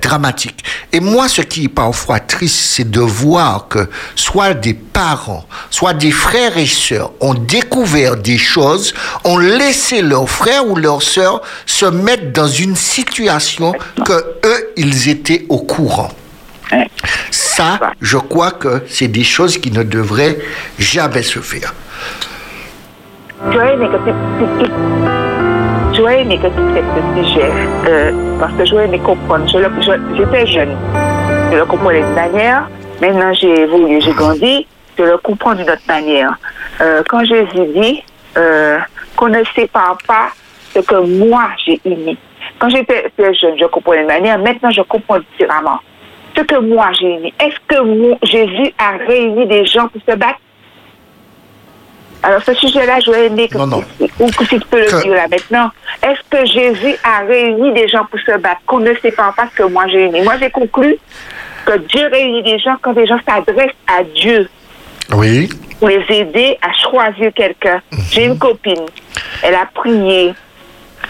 dramatique. Et moi, ce qui est parfois triste, c'est de voir que soit des parents, soit des frères et sœurs ont découvert des choses, ont laissé leurs frères ou leurs sœurs se mettre dans une situation que eux, ils étaient au courant. Ça, je crois que c'est des choses qui ne devraient jamais se faire. J'aurais aimé que traites ce sujet, parce que j'aurais aimé comprendre. J'étais jeune, je le comprenais d'une manière. Maintenant, j'ai évolué, j'ai grandi, je le comprends d'une autre manière. Euh, quand Jésus dit euh, qu'on ne sépare pas ce que moi j'ai aimé. Quand j'étais jeune, je comprenais de manière. Maintenant, je comprends différemment. Ce que moi j'ai aimé. Est-ce que Jésus a réuni des gens pour se battre? Alors, ce sujet-là, je vais aimer que, Non, non. que si tu peux le Que- dire là maintenant. Est-ce que Jésus a réuni des gens pour se battre? Qu'on ne sait pas parce que moi j'ai aimé. Moi, j'ai conclu que Dieu réunit des gens quand des gens s'adressent à Dieu Oui. pour les aider à choisir quelqu'un. J'ai une copine, elle a prié,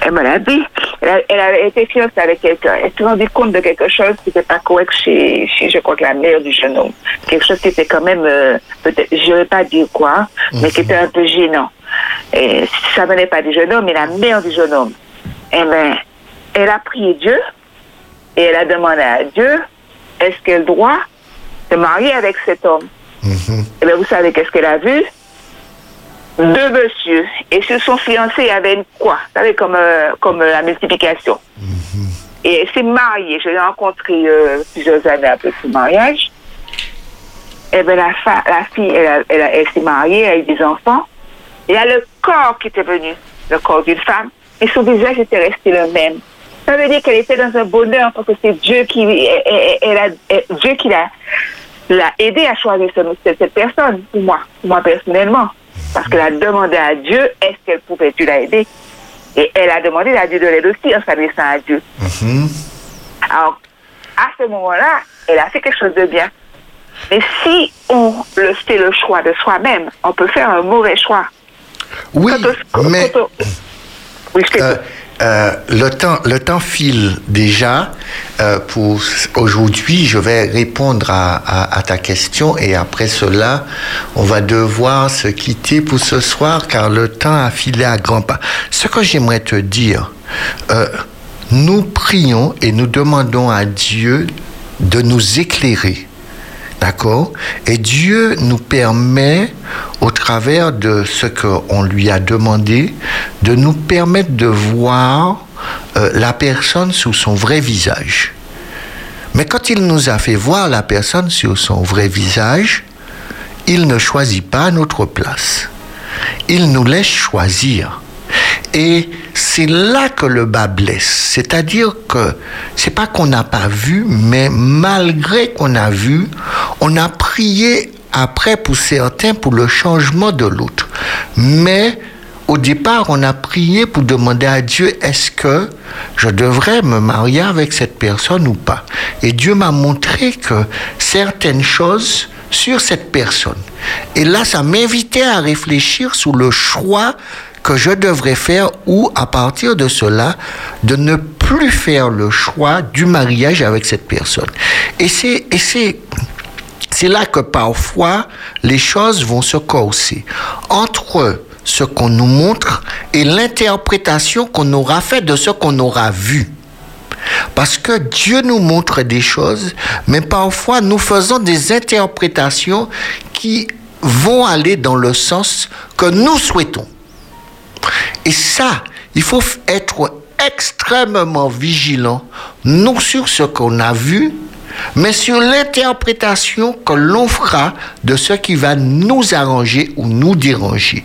elle me l'a dit, elle a, elle a été fiancée avec quelqu'un, elle s'est rendue compte de quelque chose qui n'était pas correct chez, chez, je crois que la mère du jeune homme. Quelque chose qui était quand même, euh, peut-être, je ne vais pas dire quoi, mais qui était un peu gênant. Et ça venait pas du jeune homme, mais la mère du jeune homme. Eh ben, elle a prié Dieu et elle a demandé à Dieu, est-ce qu'elle doit se marier avec cet homme? Eh bien, vous savez qu'est-ce qu'elle a vu? Deux messieurs. Et sur son fiancé, il y avait une quoi? Vous savez, comme, euh, comme euh, la multiplication. Et elle s'est mariée. Je l'ai rencontrée euh, plusieurs années après son mariage. Eh bien, la, fille, elle, s'est mariée, elle a eu des enfants. Il y a le corps qui était venu, le corps d'une femme, et son visage était resté le même. Ça veut dire qu'elle était dans un bonheur parce que c'est Dieu qui, elle- a- Dieu qui l'a aidé à choisir ce- cette, cette personne, pour moi, pour moi personnellement. Parce qu'elle a demandé à Dieu, est-ce qu'elle pouvait Dieu l'aider? Et elle a demandé à Dieu de l'aide aussi en s'adressant à Dieu. Alors, à ce moment-là, elle a fait quelque chose de bien. Mais si on le fait le choix de soi-même, on peut faire un mauvais choix. Oui, on- mais on- oui, je euh, le, temps, le temps file déjà. Euh, pour aujourd'hui, je vais répondre à ta question et après cela, on va devoir se quitter pour ce soir car le temps a filé à grands pas. Ce que j'aimerais te dire, euh, nous prions et nous demandons à Dieu de nous éclairer. D'accord Et Dieu nous permet, au travers de ce qu'on lui a demandé, de nous permettre de voir euh, la personne sous son vrai visage. Mais quand il nous a fait voir la personne sur son vrai visage, il ne choisit pas notre place. Il nous laisse choisir. Et c'est là que le bas blesse. C'est-à-dire que c'est pas qu'on n'a pas vu, mais malgré qu'on a vu, on a prié après pour certains pour le changement de l'autre. Mais au départ, on a prié pour demander à Dieu est-ce que je devrais me marier avec cette personne ou pas? Et Dieu m'a montré que certaines choses sur cette personne. Et là, ça m'invitait à réfléchir sur le choix que je devrais faire ou à partir de cela, de ne plus faire le choix du mariage avec cette personne. Et c'est, c'est, c'est là que parfois les choses vont se corser entre ce qu'on nous montre et l'interprétation qu'on aura fait de ce qu'on aura vu. Parce que Dieu nous montre des choses, mais parfois nous faisons des interprétations qui vont aller dans le sens que nous souhaitons. Et ça, il faut être extrêmement vigilant, non sur ce qu'on a vu, mais sur l'interprétation que l'on fera de ce qui va nous arranger ou nous déranger.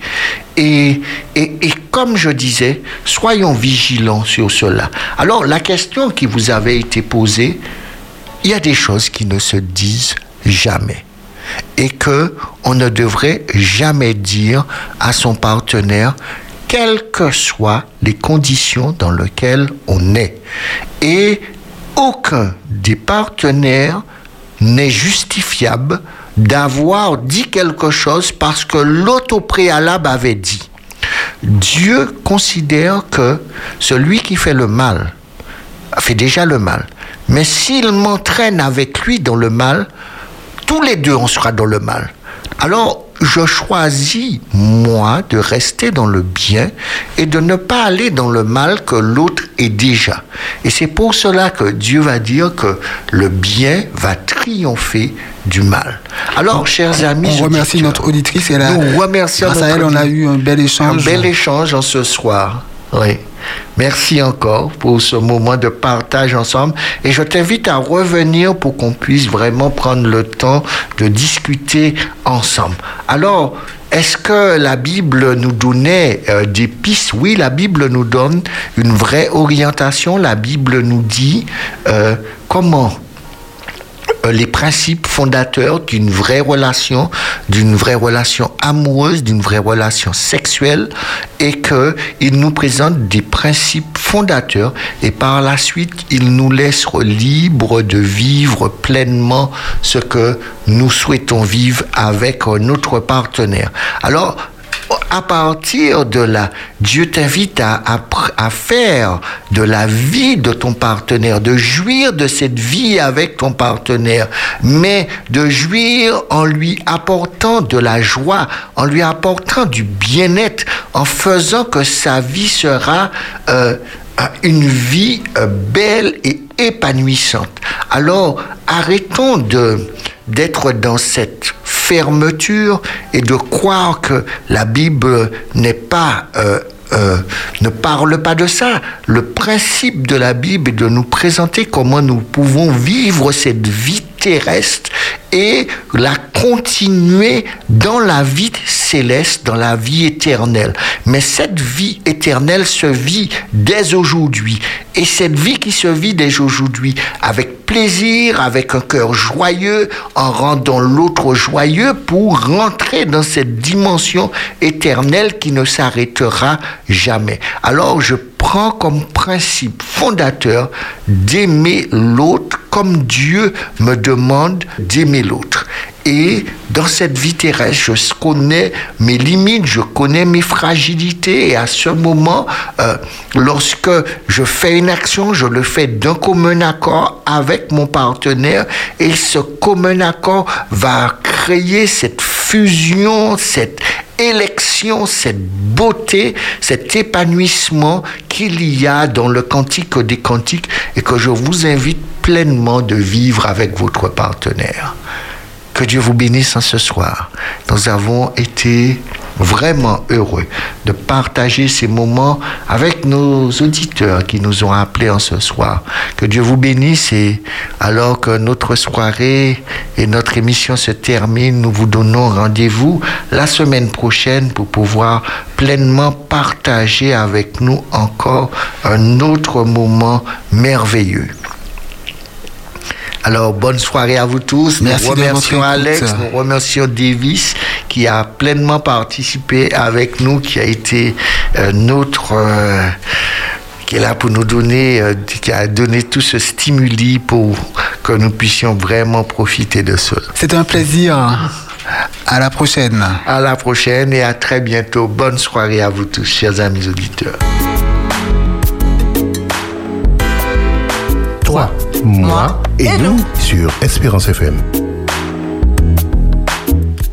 Et, et, et comme je disais, soyons vigilants sur cela. Alors, la question qui vous avait été posée, il y a des choses qui ne se disent jamais et que on ne devrait jamais dire à son partenaire quelles que soient les conditions dans lesquelles on est. Et aucun des partenaires n'est justifiable d'avoir dit quelque chose parce que l'autre au préalable avait dit. Dieu considère que celui qui fait le mal fait déjà le mal. Mais s'il m'entraîne avec lui dans le mal, tous les deux on sera dans le mal. Alors, je choisis, moi, de rester dans le bien et de ne pas aller dans le mal que l'autre est déjà. Et c'est pour cela que Dieu va dire que le bien va triompher du mal. Alors, chers amis, On remercie notre auditrice. Elle a, Nous remercions grâce à elle, on a eu un bel un échange. bel échange en ce soir. Oui. Merci encore pour ce moment de partage ensemble. Et je t'invite à revenir pour qu'on puisse vraiment prendre le temps de discuter ensemble. Alors, est-ce que la Bible nous donnait euh, des pistes? Oui, la Bible nous donne une vraie orientation. La Bible nous dit euh, comment les principes fondateurs d'une vraie relation, d'une vraie relation amoureuse, d'une vraie relation sexuelle, et que il nous présente des principes fondateurs, et par la suite, il nous laisse libres de vivre pleinement ce que nous souhaitons vivre avec notre partenaire. Alors, à partir de là, Dieu t'invite à, à, faire de la vie de ton partenaire, de jouir de cette vie avec ton partenaire, mais de jouir en lui apportant de la joie, en lui apportant du bien-être, en faisant que sa vie sera euh, une vie euh, belle et épanouissante. Alors, arrêtons de d'être dans cette fermeture et de croire que la Bible n'est pas euh, euh, ne parle pas de ça. Le principe de la Bible est de nous présenter comment nous pouvons vivre cette vie terrestre et la continuer dans la vie céleste, dans la vie éternelle. Mais cette vie éternelle se vit dès aujourd'hui. Et cette vie qui se vit dès aujourd'hui, avec plaisir, avec un cœur joyeux, en rendant l'autre joyeux pour rentrer dans cette dimension éternelle qui ne s'arrêtera jamais. Alors je prends comme principe fondateur d'aimer l'autre comme Dieu me demande d'aimer l'autre. Et dans cette vie terrestre, je connais mes limites, je connais mes fragilités. Et à ce moment, euh, lorsque je fais une action, je le fais d'un commun accord avec mon partenaire. Et ce commun accord va créer cette fusion, cette élection, cette beauté, cet épanouissement qu'il y a dans le cantique des cantiques et que je vous invite pleinement de vivre avec votre partenaire. Que Dieu vous bénisse en ce soir. Nous avons été vraiment heureux de partager ces moments avec nos auditeurs qui nous ont appelés en ce soir. Que Dieu vous bénisse et alors que notre soirée et notre émission se terminent, nous vous donnons rendez-vous la semaine prochaine pour pouvoir pleinement partager avec nous encore un autre moment merveilleux. Alors, bonne soirée à vous tous. Merci nous remercions Alex, nous remercions Davis qui a pleinement participé avec nous, qui a été euh, notre... Euh, qui est là pour nous donner, euh, qui a donné tout ce stimuli pour que nous puissions vraiment profiter de cela. C'est un plaisir. À la prochaine. À la prochaine et à très bientôt. Bonne soirée à vous tous, chers amis auditeurs. Toi, moi. Et nous sur Espérance FM.